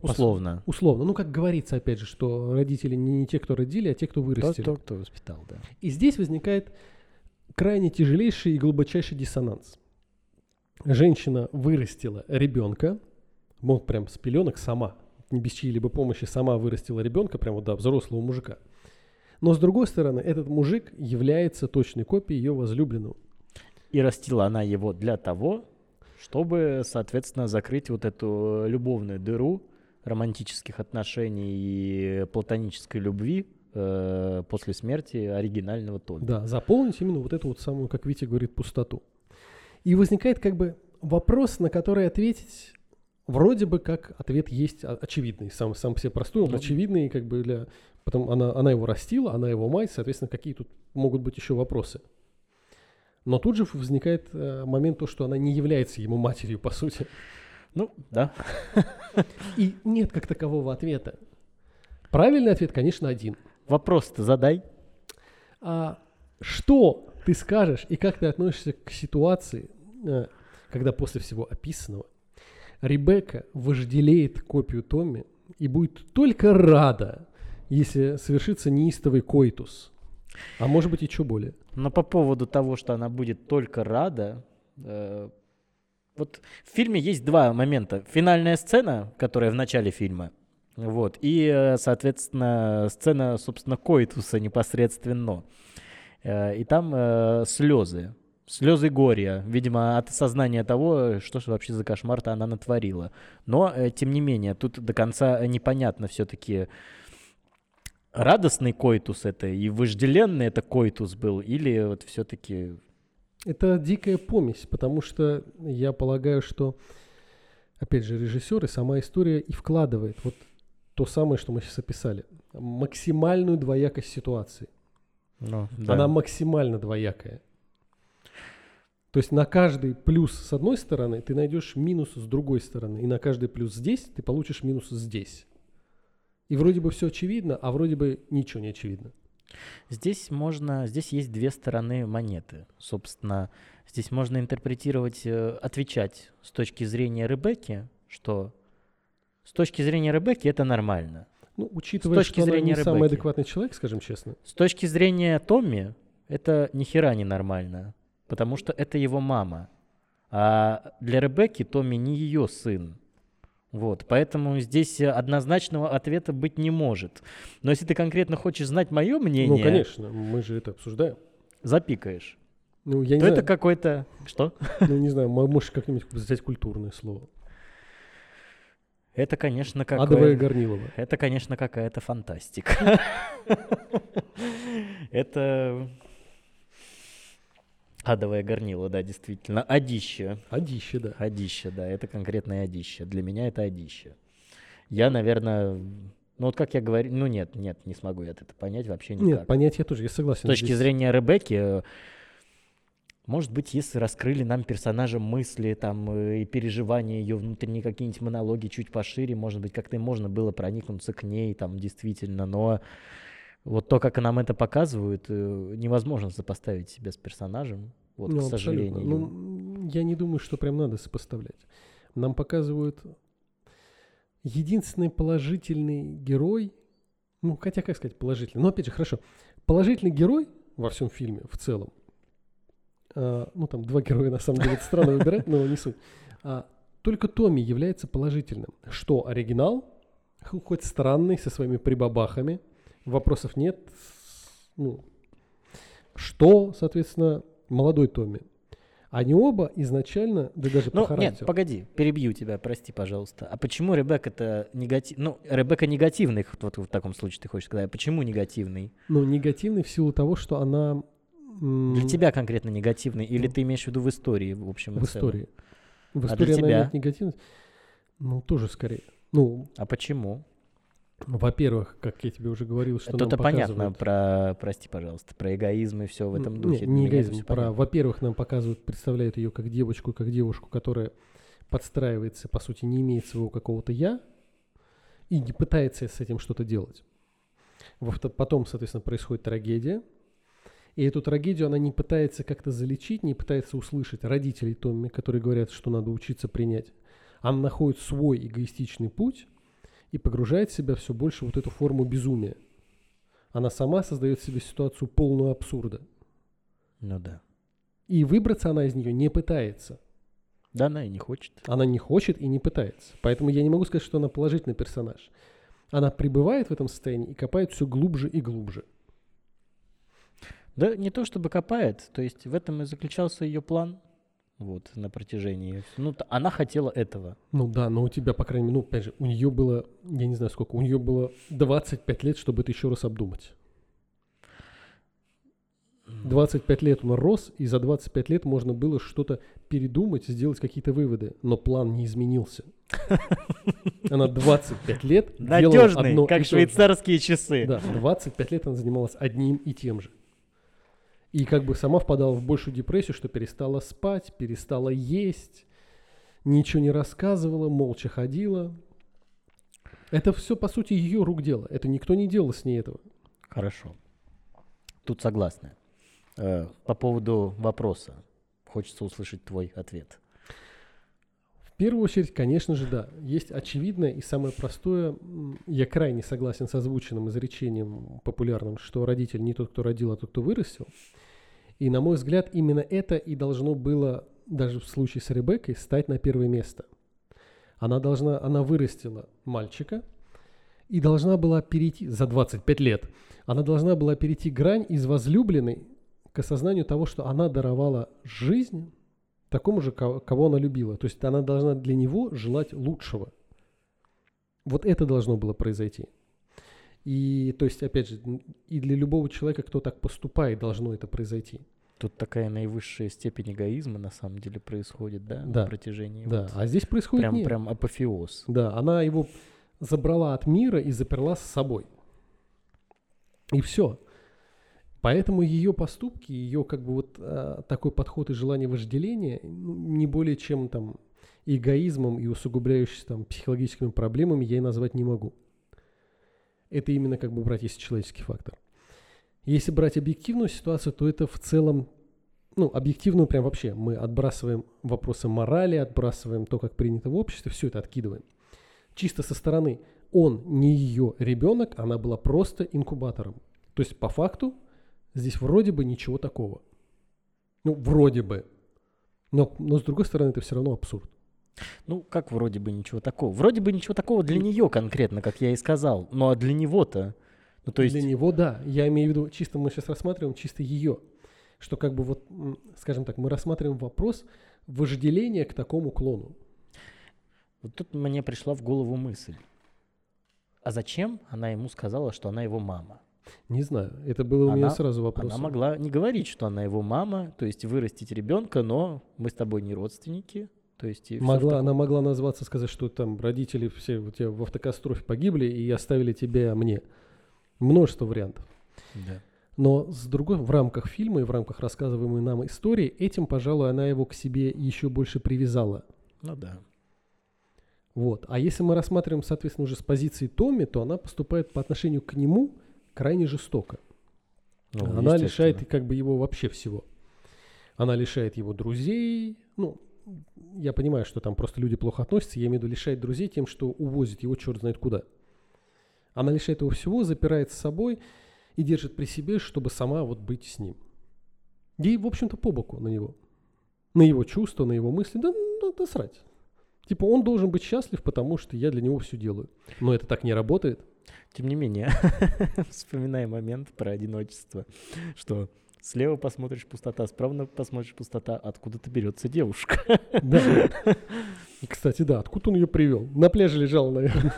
Условно. Условно. Ну, как говорится, опять же, что родители не, не те, кто родили, а те, кто вырастили. Тот, кто воспитал, да. И здесь возникает крайне тяжелейший и глубочайший диссонанс. Женщина вырастила ребенка, вот прям с пеленок сама, без чьей-либо помощи сама вырастила ребенка, прям вот, да, взрослого мужика – но с другой стороны, этот мужик является точной копией ее возлюбленного. И растила она его для того, чтобы, соответственно, закрыть вот эту любовную дыру романтических отношений и платонической любви э, после смерти оригинального Тоби. Да, заполнить именно вот эту вот самую, как Витя говорит, пустоту. И возникает как бы вопрос, на который ответить вроде бы как ответ есть очевидный, сам, сам себе простой, он ну, очевидный как бы для Потом она, она его растила, она его мать, соответственно, какие тут могут быть еще вопросы. Но тут же возникает э, момент то, что она не является ему матерью, по сути. Ну, да. И нет как такового ответа. Правильный ответ, конечно, один. Вопрос-то задай. А что ты скажешь и как ты относишься к ситуации, э, когда после всего описанного Ребекка вожделеет копию Томми и будет только рада, если совершится неистовый койтус. А может быть и что более. Но по поводу того, что она будет только рада, э, вот в фильме есть два момента. Финальная сцена, которая в начале фильма, вот, и, э, соответственно, сцена, собственно, коитуса непосредственно. Э, и там э, слезы. Слезы горя, видимо, от осознания того, что же вообще за кошмар-то она натворила. Но, э, тем не менее, тут до конца непонятно все-таки, радостный койтус это и вожделенный это койтус был, или вот все-таки... Это дикая помесь, потому что я полагаю, что, опять же, режиссер и сама история и вкладывает вот то самое, что мы сейчас описали. Максимальную двоякость ситуации. Ну, да. Она максимально двоякая. То есть на каждый плюс с одной стороны ты найдешь минус с другой стороны. И на каждый плюс здесь ты получишь минус здесь. И вроде бы все очевидно, а вроде бы ничего не очевидно. Здесь можно, здесь есть две стороны монеты. Собственно, здесь можно интерпретировать, э, отвечать с точки зрения Ребекки, что с точки зрения Ребекки это нормально. Ну, учитывая, с точки что зрения она не Ребекки. самый адекватный человек, скажем честно. С точки зрения Томми это ни хера не нормально, потому что это его мама. А для Ребекки Томми не ее сын. Вот, поэтому здесь однозначного ответа быть не может. Но если ты конкретно хочешь знать мое мнение... Ну, конечно, мы же это обсуждаем. Запикаешь. Ну, я не то знаю. это какой-то... Что? Ну, не знаю, можешь как-нибудь взять культурное слово. Это, конечно, какое... Адовое Горнилово. Это, конечно, какая-то фантастика. Это Адовое горнило, да, действительно. Одище. Одище, да. Одище, да, это конкретное одище. Для меня это одище. Я, наверное, ну вот как я говорю, ну нет, нет, не смогу я это понять вообще никак. Нет, понять я тоже, я С согласен. точки здесь. зрения Ребекки, э, может быть, если раскрыли нам персонажа мысли там э, и переживания ее внутренние какие-нибудь монологи чуть пошире, может быть, как-то можно было проникнуться к ней там действительно, но вот то, как нам это показывают, э, невозможно сопоставить себя с персонажем, вот, Ну, к абсолютно. сожалению. Ну, я не думаю, что прям надо сопоставлять. Нам показывают единственный положительный герой, ну, хотя, как сказать, положительный, но, опять же, хорошо, положительный герой во всем фильме в целом, а, ну, там два героя, на самом деле, это странно выбирать, но не суть, А, только Томми является положительным, что оригинал, хоть странный, со своими прибабахами, вопросов нет, ну, что, соответственно, молодой Томми. Они оба изначально, да даже Ну, по нет, характеру. погоди, перебью тебя, прости, пожалуйста. А почему Ребекка-то негатив... Ну, Ребекка негативный, вот в таком случае ты хочешь сказать. А почему негативный? Ну, негативный в силу того, что она Для тебя конкретно негативный? Или ну, ты имеешь в виду в истории, в общем в истории. В А истории для она тебя? имеет негативность. Ну, тоже скорее. Ну, А почему? Во-первых, как я тебе уже говорил, что Это нам понятно про, прости, пожалуйста, про эгоизм и все в этом духе. Не, Для не эгоизм, про, во-первых, нам показывают, представляют ее как девочку, как девушку, которая подстраивается, по сути, не имеет своего какого-то я и не пытается с этим что-то делать. Потом, соответственно, происходит трагедия. И эту трагедию она не пытается как-то залечить, не пытается услышать родителей Томми, которые говорят, что надо учиться принять. Она находит свой эгоистичный путь и погружает себя все больше в вот эту форму безумия. Она сама создает себе ситуацию полную абсурда. Ну да. И выбраться она из нее не пытается. Да, она и не хочет. Она не хочет и не пытается. Поэтому я не могу сказать, что она положительный персонаж. Она пребывает в этом состоянии и копает все глубже и глубже. Да не то чтобы копает, то есть в этом и заключался ее план. Вот, на протяжении. Ну, она хотела этого. Ну да, но у тебя, по крайней мере, ну, опять же, у нее было, я не знаю сколько, у нее было 25 лет, чтобы это еще раз обдумать. 25 лет он рос, и за 25 лет можно было что-то передумать, сделать какие-то выводы. Но план не изменился. Она 25 лет делала Надежный, одно и как швейцарские часы. Да, 25 лет она занималась одним и тем же. И как бы сама впадала в большую депрессию, что перестала спать, перестала есть, ничего не рассказывала, молча ходила. Это все, по сути, ее рук дело. Это никто не делал с ней этого. Хорошо. Тут согласны. Э, По поводу вопроса. Хочется услышать твой ответ. Первую очередь, конечно же, да. Есть очевидное и самое простое. Я крайне согласен с озвученным изречением популярным, что родитель не тот, кто родил, а тот, кто вырастил. И, на мой взгляд, именно это и должно было, даже в случае с Ребеккой, стать на первое место. Она должна, она вырастила мальчика и должна была перейти за 25 лет. Она должна была перейти грань из возлюбленной к осознанию того, что она даровала жизнь такому же, ко- кого она любила. То есть она должна для него желать лучшего. Вот это должно было произойти. И, то есть, опять же, и для любого человека, кто так поступает, должно это произойти. Тут такая наивысшая степень эгоизма на самом деле происходит, да, Да. на протяжении. Да, вот а здесь происходит прям, нет. прям апофеоз. Да, она его забрала от мира и заперла с собой. И все. Поэтому ее поступки, ее как бы вот а, такой подход и желание вожделения ну, не более чем там эгоизмом и усугубляющимся там психологическими проблемами я и назвать не могу. Это именно как бы брать если человеческий фактор. Если брать объективную ситуацию, то это в целом, ну, объективную прям вообще. Мы отбрасываем вопросы морали, отбрасываем то, как принято в обществе, все это откидываем. Чисто со стороны, он не ее ребенок, она была просто инкубатором. То есть, по факту, здесь вроде бы ничего такого. Ну, вроде бы. Но, но с другой стороны, это все равно абсурд. Ну, как вроде бы ничего такого? Вроде бы ничего такого для нее конкретно, как я и сказал. Ну, а для него-то? Ну, то есть... Для него, да. Я имею в виду, чисто мы сейчас рассматриваем чисто ее. Что как бы вот, скажем так, мы рассматриваем вопрос вожделения к такому клону. Вот тут мне пришла в голову мысль. А зачем она ему сказала, что она его мама? Не знаю, это было у меня сразу вопрос. Она могла не говорить, что она его мама, то есть вырастить ребенка, но мы с тобой не родственники. То есть Могла, она могла назваться, сказать, что там родители все у тебя в автокатастрофе погибли и оставили тебя мне. Множество вариантов. Да. Но с другой, в рамках фильма и в рамках рассказываемой нам истории, этим, пожалуй, она его к себе еще больше привязала. Ну да. Вот. А если мы рассматриваем, соответственно, уже с позиции Томми, то она поступает по отношению к нему крайне жестоко. Ну, она лишает как бы его вообще всего. Она лишает его друзей. Ну, я понимаю, что там просто люди плохо относятся. Я имею в виду лишает друзей тем, что увозит его черт знает куда. Она лишает его всего, запирает с собой и держит при себе, чтобы сама вот быть с ним. Ей, в общем-то, по боку на него. На его чувства, на его мысли. Да, да, да срать. Типа он должен быть счастлив, потому что я для него все делаю. Но это так не работает. Тем не менее, вспоминая момент про одиночество, что слева посмотришь пустота, справа посмотришь пустота, откуда-то берется девушка. Да. Кстати, да, откуда он ее привел? На пляже лежала, наверное.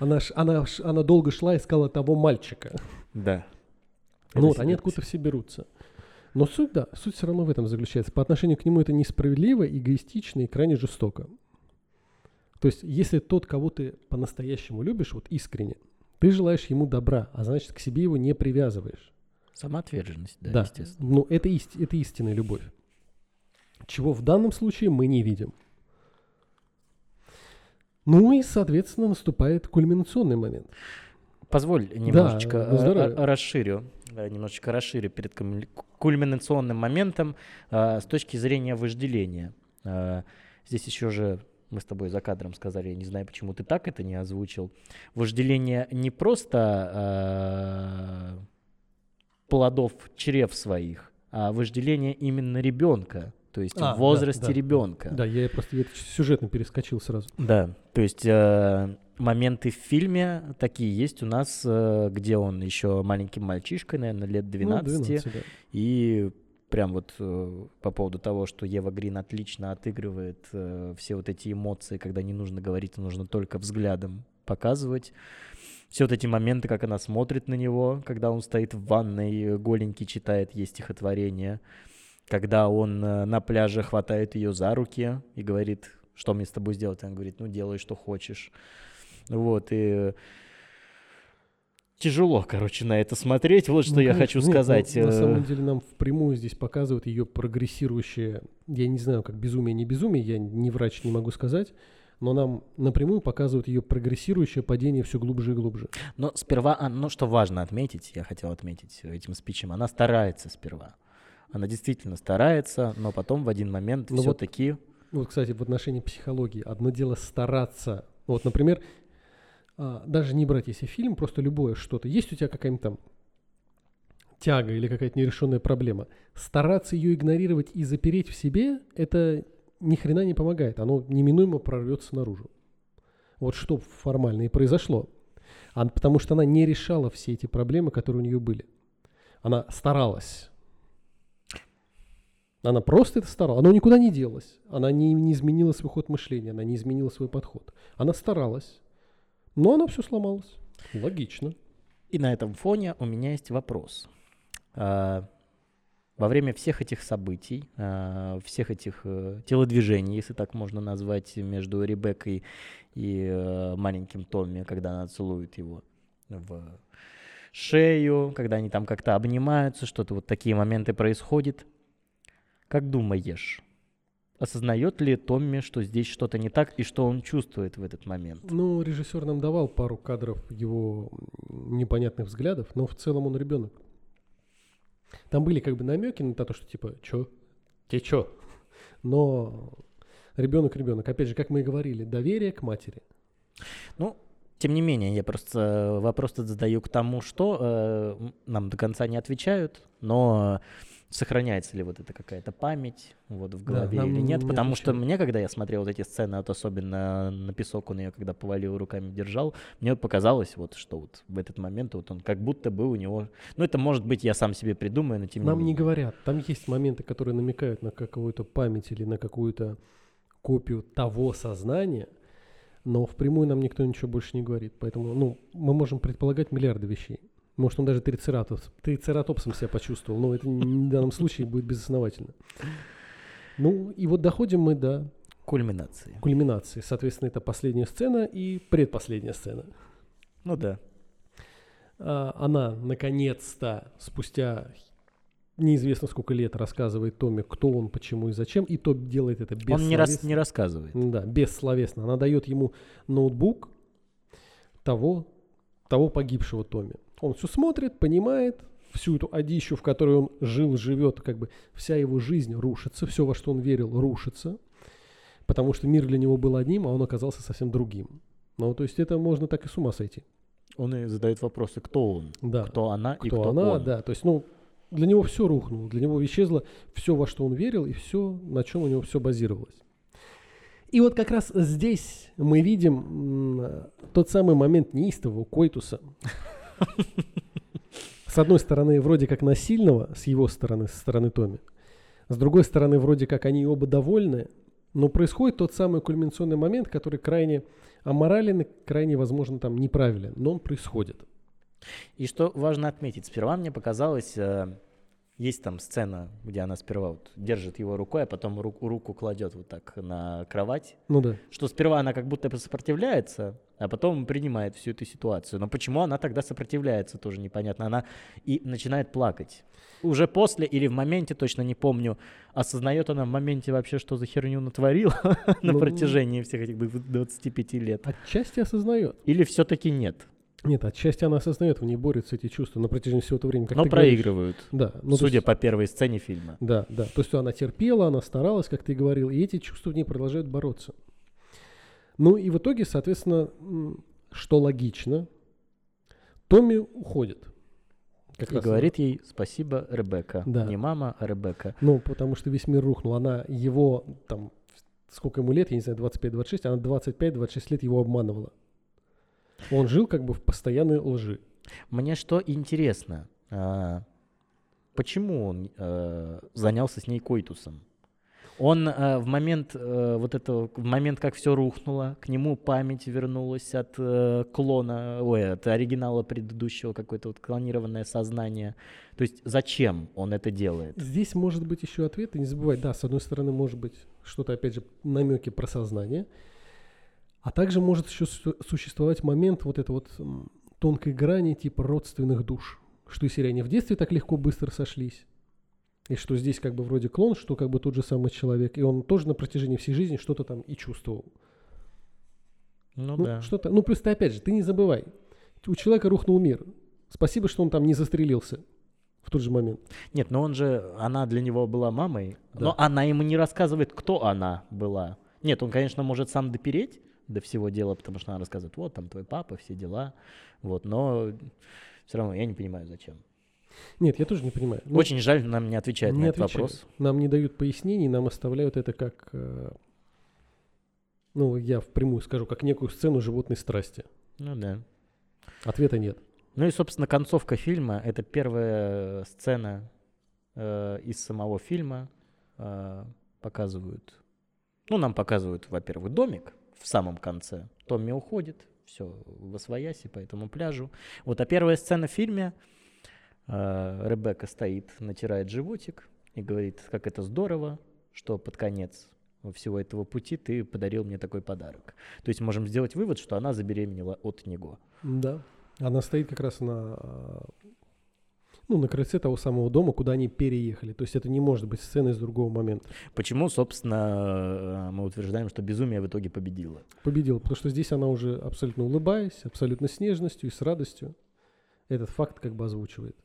Она, ш- она, ш- она долго шла, искала того мальчика. Да. Ну вот, они всегда- откуда все берутся. Но суть, да, суть все равно в этом заключается. По отношению к нему это несправедливо, эгоистично и крайне жестоко. То есть, если тот, кого ты по-настоящему любишь, вот искренне, ты желаешь ему добра, а значит, к себе его не привязываешь. Самоотверженность, да, Да, естественно. ну это, ист- это истинная любовь. Чего в данном случае мы не видим. Ну и, соответственно, наступает кульминационный момент. Позволь немножечко на э, здоровье. э, расширю, э, немножечко расширю перед кульминационным моментом э, с точки зрения вожделения. Э, Здесь еще же мы с тобой за кадром сказали, я не знаю, почему ты так это не озвучил. Вожделение не просто э, плодов чрев своих, а вожделение именно ребенка, то есть А, в да, возрасте да, ребенка. Да, я просто это сюжетно перескочил сразу. Да, то есть э, моменты в фильме такие есть у нас, э, где он еще маленьким мальчишкой, наверное, лет 12, Ну, 12, да. и прям вот э, по поводу того, что Ева Грин отлично отыгрывает э, все вот эти эмоции, когда не нужно говорить, а нужно только взглядом показывать. Все вот эти моменты, как она смотрит на него, когда он стоит в ванной, голенький читает ей стихотворение, когда он э, на пляже хватает ее за руки и говорит, что мне с тобой сделать? Она говорит, ну делай, что хочешь. Вот, и тяжело, короче, на это смотреть. Вот что Ну, я конечно, хочу нет, ну, сказать. на э, самом деле нам впрямую здесь показывают ее прогрессирующее, я не знаю, как безумие, не безумие, я не врач, не могу сказать, но нам напрямую показывают ее прогрессирующее падение все глубже и глубже. Но сперва, а, ну что важно отметить, я хотел отметить этим спичем, она старается сперва. Она действительно старается, но потом в один момент Ну вот все-таки... Вот, кстати, в отношении психологии. Одно дело стараться. Вот, например, а, даже не брать если фильм, просто любое что-то. Есть у тебя какая-нибудь там тяга или какая-то нерешенная проблема. Стараться ее игнорировать и запереть в себе, это ни хрена не помогает. Оно неминуемо прорвется наружу. Вот что формально и произошло. А потому что она не решала все эти проблемы, которые у нее были. Она старалась. Она просто это старалась. Оно никуда не делось. Она не, не изменила свой ход мышления, она не изменила свой подход. Она старалась. Но она все сломалась. Логично. И на этом фоне у меня есть вопрос. А, Во время всех этих событий, а, всех этих э, телодвижений, если так можно назвать, между Ребеккой и э, маленьким Томми, когда она целует его в шею, когда они там как-то обнимаются, что-то вот такие моменты происходят. Как думаешь, осознает ли Томми, что здесь что-то не так и что он чувствует в этот момент? Ну, режиссер нам давал пару кадров его непонятных взглядов, но в целом он ребенок. Там были как бы намеки на то, что типа, чё? Те чё? Но ребенок ребенок. Опять же, как мы и говорили, доверие к матери. Ну, тем не менее, я просто вопрос этот задаю к тому, что э, нам до конца не отвечают, но сохраняется ли вот эта какая-то память вот в Да, голове нам или нет, не потому что отвечают. мне, когда я смотрел вот эти сцены, вот особенно на песок он ее когда повалил руками держал, мне вот показалось вот, что вот в этот момент вот он как будто бы у него, ну это может быть я сам себе придумаю, но тем Нам не не менее. говорят. Там есть моменты, которые намекают на какую-то память или на какую-то копию того сознания, но впрямую нам никто ничего больше не говорит. Поэтому, ну, мы можем предполагать миллиарды вещей. Может, он даже трицератопс, трицератопсом себя почувствовал, но это в данном случае будет безосновательно. Ну, и вот доходим мы до Кульминации. кульминации. Соответственно, это последняя сцена и предпоследняя сцена. Ну да. А, Она, наконец-то, спустя неизвестно сколько лет, рассказывает Томе, кто он, почему и зачем, и Том делает это без Он не, рас, не рассказывает. Да, бессловесно. Она дает ему ноутбук того, того погибшего Томми. Он все смотрит, понимает, всю эту одищу, в которой он жил, живет, как бы вся его жизнь рушится, все, во что он верил, рушится, потому что мир для него был одним, а он оказался совсем другим. Ну, то есть это можно так и с ума сойти. Он и задает вопросы, кто он, Да. кто она и кто кто она, он. да. То есть, ну, для него все рухнуло, для него исчезло все, во что он верил, и все, на чем у него все базировалось. И вот как раз здесь мы видим тот самый момент неистового койтуса. С одной стороны, вроде как насильного, с его стороны, со стороны Томи. С другой стороны, вроде как они оба довольны, но происходит тот самый кульминационный момент, который крайне аморален и крайне, возможно, там неправилен, но он происходит. И что важно отметить, сперва мне показалось, э, есть там сцена, где она сперва вот держит его рукой, а потом руку, руку кладет вот так на кровать, Ну да. что сперва она как будто сопротивляется, а потом принимает всю эту ситуацию. Но почему она тогда сопротивляется, тоже непонятно. Она и начинает плакать. Уже после или в моменте, точно не помню, осознает она в моменте вообще, что за херню натворила на Ну, протяжении всех этих 25 лет. Отчасти осознает. Или все-таки нет, Нет, отчасти она осознает, в ней борются эти чувства на протяжении всего этого времени. Как но говоришь. проигрывают, Да, ну, судя есть- по первой сцене фильма. Да, да. То есть она терпела, она старалась, как ты говорил, и эти чувства в ней продолжают бороться. Ну и в итоге, соответственно, что логично, Томми уходит. Как И раз- говорит ей спасибо, Ребекка. Да. Не мама, а Ребекка. Ну, потому что весь мир рухнул. Она его, там, сколько ему лет, я не знаю, 25-26, она 25-26 лет его обманывала. Он жил как бы в постоянной лжи. Мне что интересно, а, почему он э, занялся с ней койтусом? Он э, в момент э, вот этого, в момент, как все рухнуло, к нему память вернулась от э, клона, ой, от оригинала предыдущего, какое-то вот клонированное сознание. То есть зачем он это делает? Здесь может быть еще ответ, и не забывай, да, с одной стороны может быть что-то, опять же, намеки про сознание, а также может еще су- существовать момент вот этой вот тонкой грани типа родственных душ, что и серия они в детстве так легко быстро сошлись, и что здесь как бы вроде клон, что как бы тот же самый человек, и он тоже на протяжении всей жизни что-то там и чувствовал. Ну, Ну, да. что-то, ну плюс ты опять же, ты не забывай, у человека рухнул мир. Спасибо, что он там не застрелился в тот же момент. Нет, но он же, она для него была мамой, Да. но она ему не рассказывает, кто она была. Нет, он, конечно, может сам допереть до всего дела, потому что она рассказывает, вот там твой папа, все дела, вот, но все равно я не понимаю, зачем. Нет, я тоже не понимаю. Ну, Очень жаль, нам не отвечает Не на этот отвечают. вопрос. Нам не дают пояснений, нам оставляют это как, э, ну, я впрямую скажу, как некую сцену животной страсти. Ну да. Ответа нет. Ну и, собственно, концовка фильма — это первая сцена э, из самого фильма. Э, показывают, ну, нам показывают, во-первых, домик в самом конце. Томми уходит, все, в освояси по этому пляжу. Вот, а первая сцена в фильме, э, Ребекка стоит, натирает животик и говорит, как это здорово, что под конец всего этого пути ты подарил мне такой подарок. То есть можем сделать вывод, что она забеременела от него. Да. Она стоит как раз на, ну, на крыльце того самого дома, куда они переехали. То есть это не может быть сцена из другого момента. Почему, собственно, э, мы утверждаем, что безумие в итоге победило? Победила, потому что здесь она уже абсолютно улыбаясь, абсолютно с нежностью и с радостью этот факт как бы озвучивает.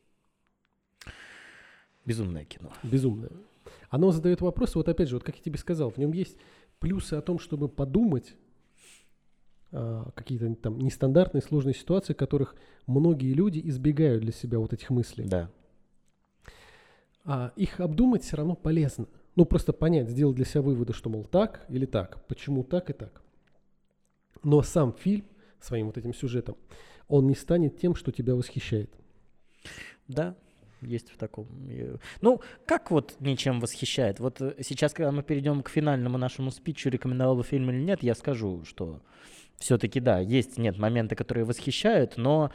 Безумное кино. Безумное. Оно задает вопросы, вот опять же, вот как я тебе сказал, в нем есть плюсы о том, чтобы подумать, какие-то там нестандартные, сложные ситуации, которых многие люди избегают для себя вот этих мыслей. Да. А их обдумать все равно полезно. Ну, просто понять, сделать для себя выводы, что, мол, так или так, почему так и так. Но сам фильм своим вот этим сюжетом, он не станет тем, что тебя восхищает. Да, есть в таком. Ну, как вот ничем восхищает? Вот э, сейчас, когда мы перейдем к финальному нашему спичу, рекомендовал бы фильм или нет, я скажу, что все-таки да, есть, нет, моменты, которые восхищают, но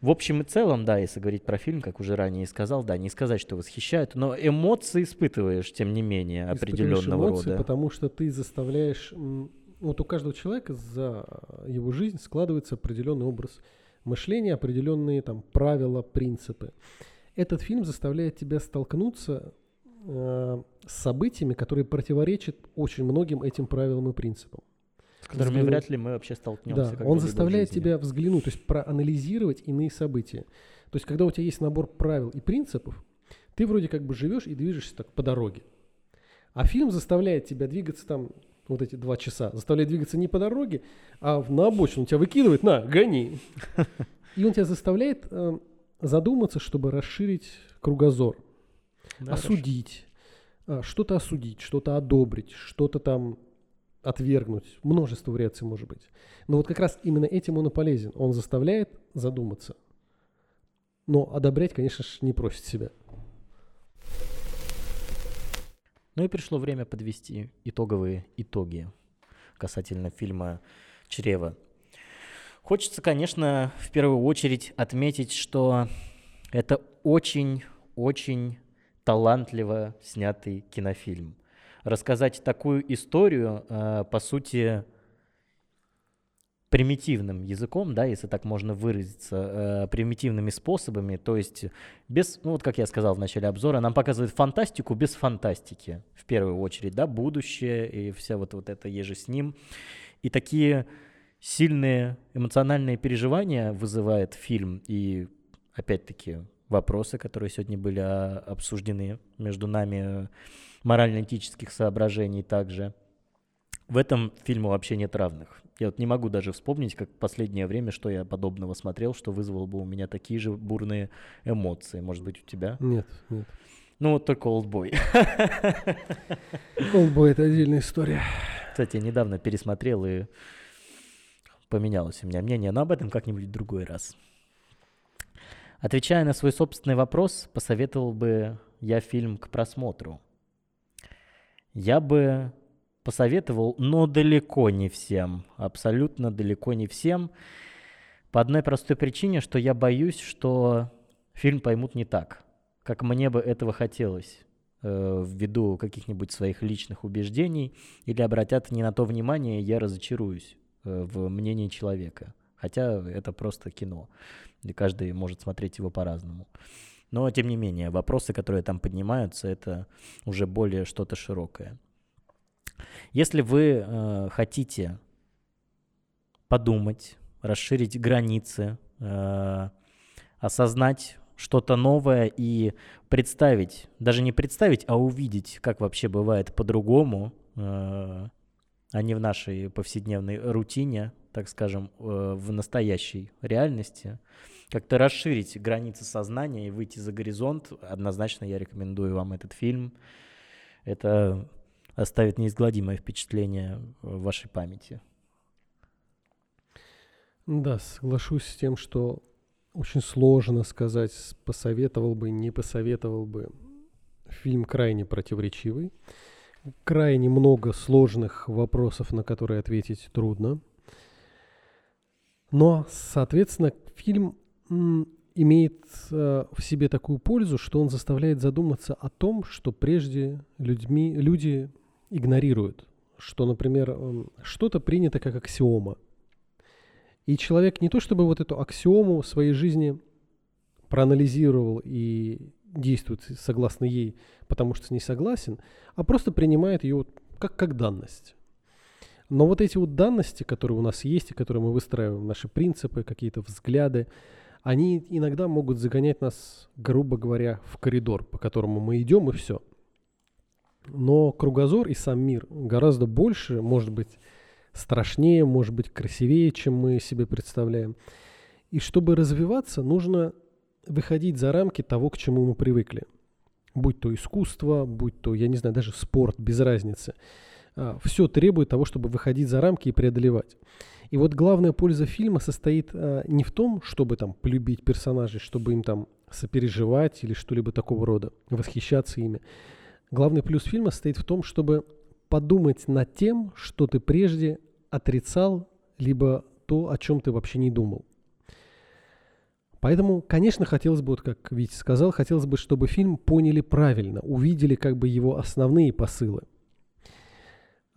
В общем и целом, да, если говорить про фильм, как уже ранее сказал, да, не сказать, что восхищает, но эмоции испытываешь, тем не менее, Испытываешь определенного эмоции, рода. потому что ты заставляешь... Вот у каждого человека за его жизнь складывается определенный образ мышления, определенные там правила, принципы. Этот фильм заставляет тебя столкнуться э, с событиями, которые противоречат очень многим этим правилам и принципам. С которыми взглянуть- вряд ли мы вообще столкнемся. Да, он заставляет тебя взглянуть, то есть проанализировать иные события. То есть, когда у тебя есть набор правил и принципов, ты вроде как бы живешь и движешься так по дороге. А фильм заставляет тебя двигаться там вот эти два часа, заставляет двигаться не по дороге, а в- на обочину. Тебя выкидывает, на, гони. И он тебя заставляет э, задуматься, чтобы расширить кругозор, Да, осудить, а, что-то осудить, что-то одобрить, что-то там отвергнуть. Множество вариаций может быть. Но вот как раз именно этим он и полезен. Он заставляет задуматься. Но одобрять, конечно же, не просит себя. Ну и пришло время подвести итоговые итоги касательно фильма «Чрево». Хочется, конечно, в первую очередь отметить, что это очень-очень талантливо снятый кинофильм. Рассказать такую историю, э, по сути, примитивным языком, да, если так можно выразиться, э, примитивными способами, то есть без, ну вот как я сказал в начале обзора, нам показывают фантастику без фантастики, в первую очередь, да, будущее и вся вот, вот это еже с ним. И такие сильные эмоциональные переживания вызывает фильм, и опять-таки вопросы, которые сегодня были а, обсуждены между нами, морально-этических соображений также. В этом фильму вообще нет равных. Я вот не могу даже вспомнить, как в последнее время, что я подобного смотрел, что вызвало бы у меня такие же бурные эмоции. Может быть, у тебя? Нет, нет. Ну, вот только «Олдбой». Олдбой – это отдельная история. Кстати, я недавно пересмотрел и поменялось у меня мнение, но об этом как-нибудь в другой раз. Отвечая на свой собственный вопрос, посоветовал бы я фильм к просмотру. Я бы посоветовал, но далеко не всем, абсолютно далеко не всем, по одной простой причине, что я боюсь, что фильм поймут не так, как мне бы этого хотелось э, ввиду каких-нибудь своих личных убеждений, или обратят не на то внимание, я разочаруюсь э, в мнении человека. Хотя это просто кино, и каждый может смотреть его по-разному. Но, тем не менее, вопросы, которые там поднимаются, это уже более что-то широкое. Если вы э, хотите подумать, расширить границы, э, осознать что-то новое и представить, даже не представить, а увидеть, как вообще бывает по-другому, э, а не в нашей повседневной рутине, так скажем, э, в настоящей реальности, как-то расширить границы сознания и выйти за горизонт, однозначно я рекомендую вам этот фильм. Это оставит неизгладимое впечатление в вашей памяти. Да, соглашусь с тем, что очень сложно сказать, посоветовал бы, не посоветовал бы. Фильм крайне противоречивый. Крайне много сложных вопросов, на которые ответить трудно. Но, соответственно, фильм имеет э, в себе такую пользу, что он заставляет задуматься о том, что прежде людьми, люди игнорируют. Что, например, м, что-то принято как аксиома. И человек не то чтобы вот эту аксиому в своей жизни проанализировал и действует согласно ей, потому что не согласен, а просто принимает ее как, как данность. Но вот эти вот данности, которые у нас есть и которые мы выстраиваем, наши принципы, какие-то взгляды, они иногда могут загонять нас, грубо говоря, в коридор, по которому мы идем, и все. Но кругозор и сам мир гораздо больше, может быть, страшнее, может быть, красивее, чем мы себе представляем. И чтобы развиваться, нужно выходить за рамки того, к чему мы привыкли. Будь то искусство, будь то, я не знаю, даже спорт, без разницы. Все требует того, чтобы выходить за рамки и преодолевать. И вот главная польза фильма состоит а, не в том, чтобы там полюбить персонажей, чтобы им там сопереживать или что-либо такого рода, восхищаться ими. Главный плюс фильма состоит в том, чтобы подумать над тем, что ты прежде отрицал, либо то, о чем ты вообще не думал. Поэтому, конечно, хотелось бы, вот как Витя сказал, хотелось бы, чтобы фильм поняли правильно, увидели как бы его основные посылы.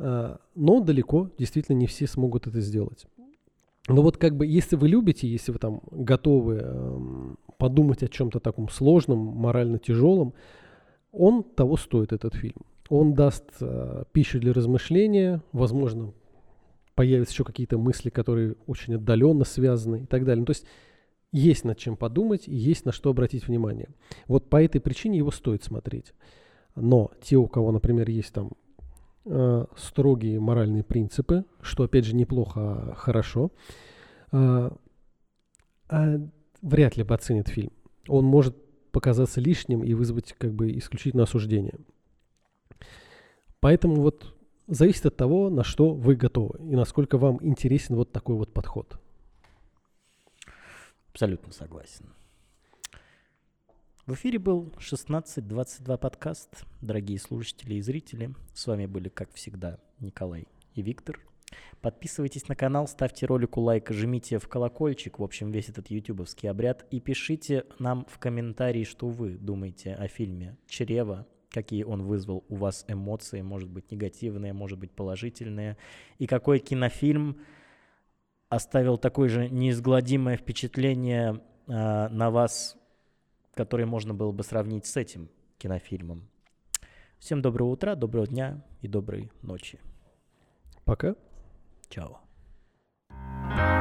А, но далеко действительно не все смогут это сделать. Но вот как бы, если вы любите, если вы там готовы эм, подумать о чем-то таком сложном, морально тяжелом, он того стоит, этот фильм. Он даст э, пищу для размышления, возможно, появятся еще какие-то мысли, которые очень отдаленно связаны и так далее. Ну, то есть есть над чем подумать и есть на что обратить внимание. Вот по этой причине его стоит смотреть. Но те, у кого, например, есть там э, строгие моральные принципы, что, опять же, неплохо, а хорошо, э, э, вряд ли бы оценит фильм. Он может показаться лишним и вызвать как бы исключительно осуждение. Поэтому вот зависит от того, на что вы готовы и насколько вам интересен вот такой вот подход. Абсолютно согласен. В эфире был 1622 подкаст. Дорогие слушатели и зрители, с вами были, как всегда, Николай и Виктор. Подписывайтесь на канал, ставьте ролику лайк, жмите в колокольчик, в общем, весь этот ютубовский обряд, и пишите нам в комментарии, что вы думаете о фильме «Чрево», какие он вызвал у вас эмоции, может быть, негативные, может быть, положительные, и какой кинофильм оставил такое же неизгладимое впечатление э, на вас, который можно было бы сравнить с этим кинофильмом. Всем доброго утра, доброго дня и доброй ночи. Пока. Чао. thank you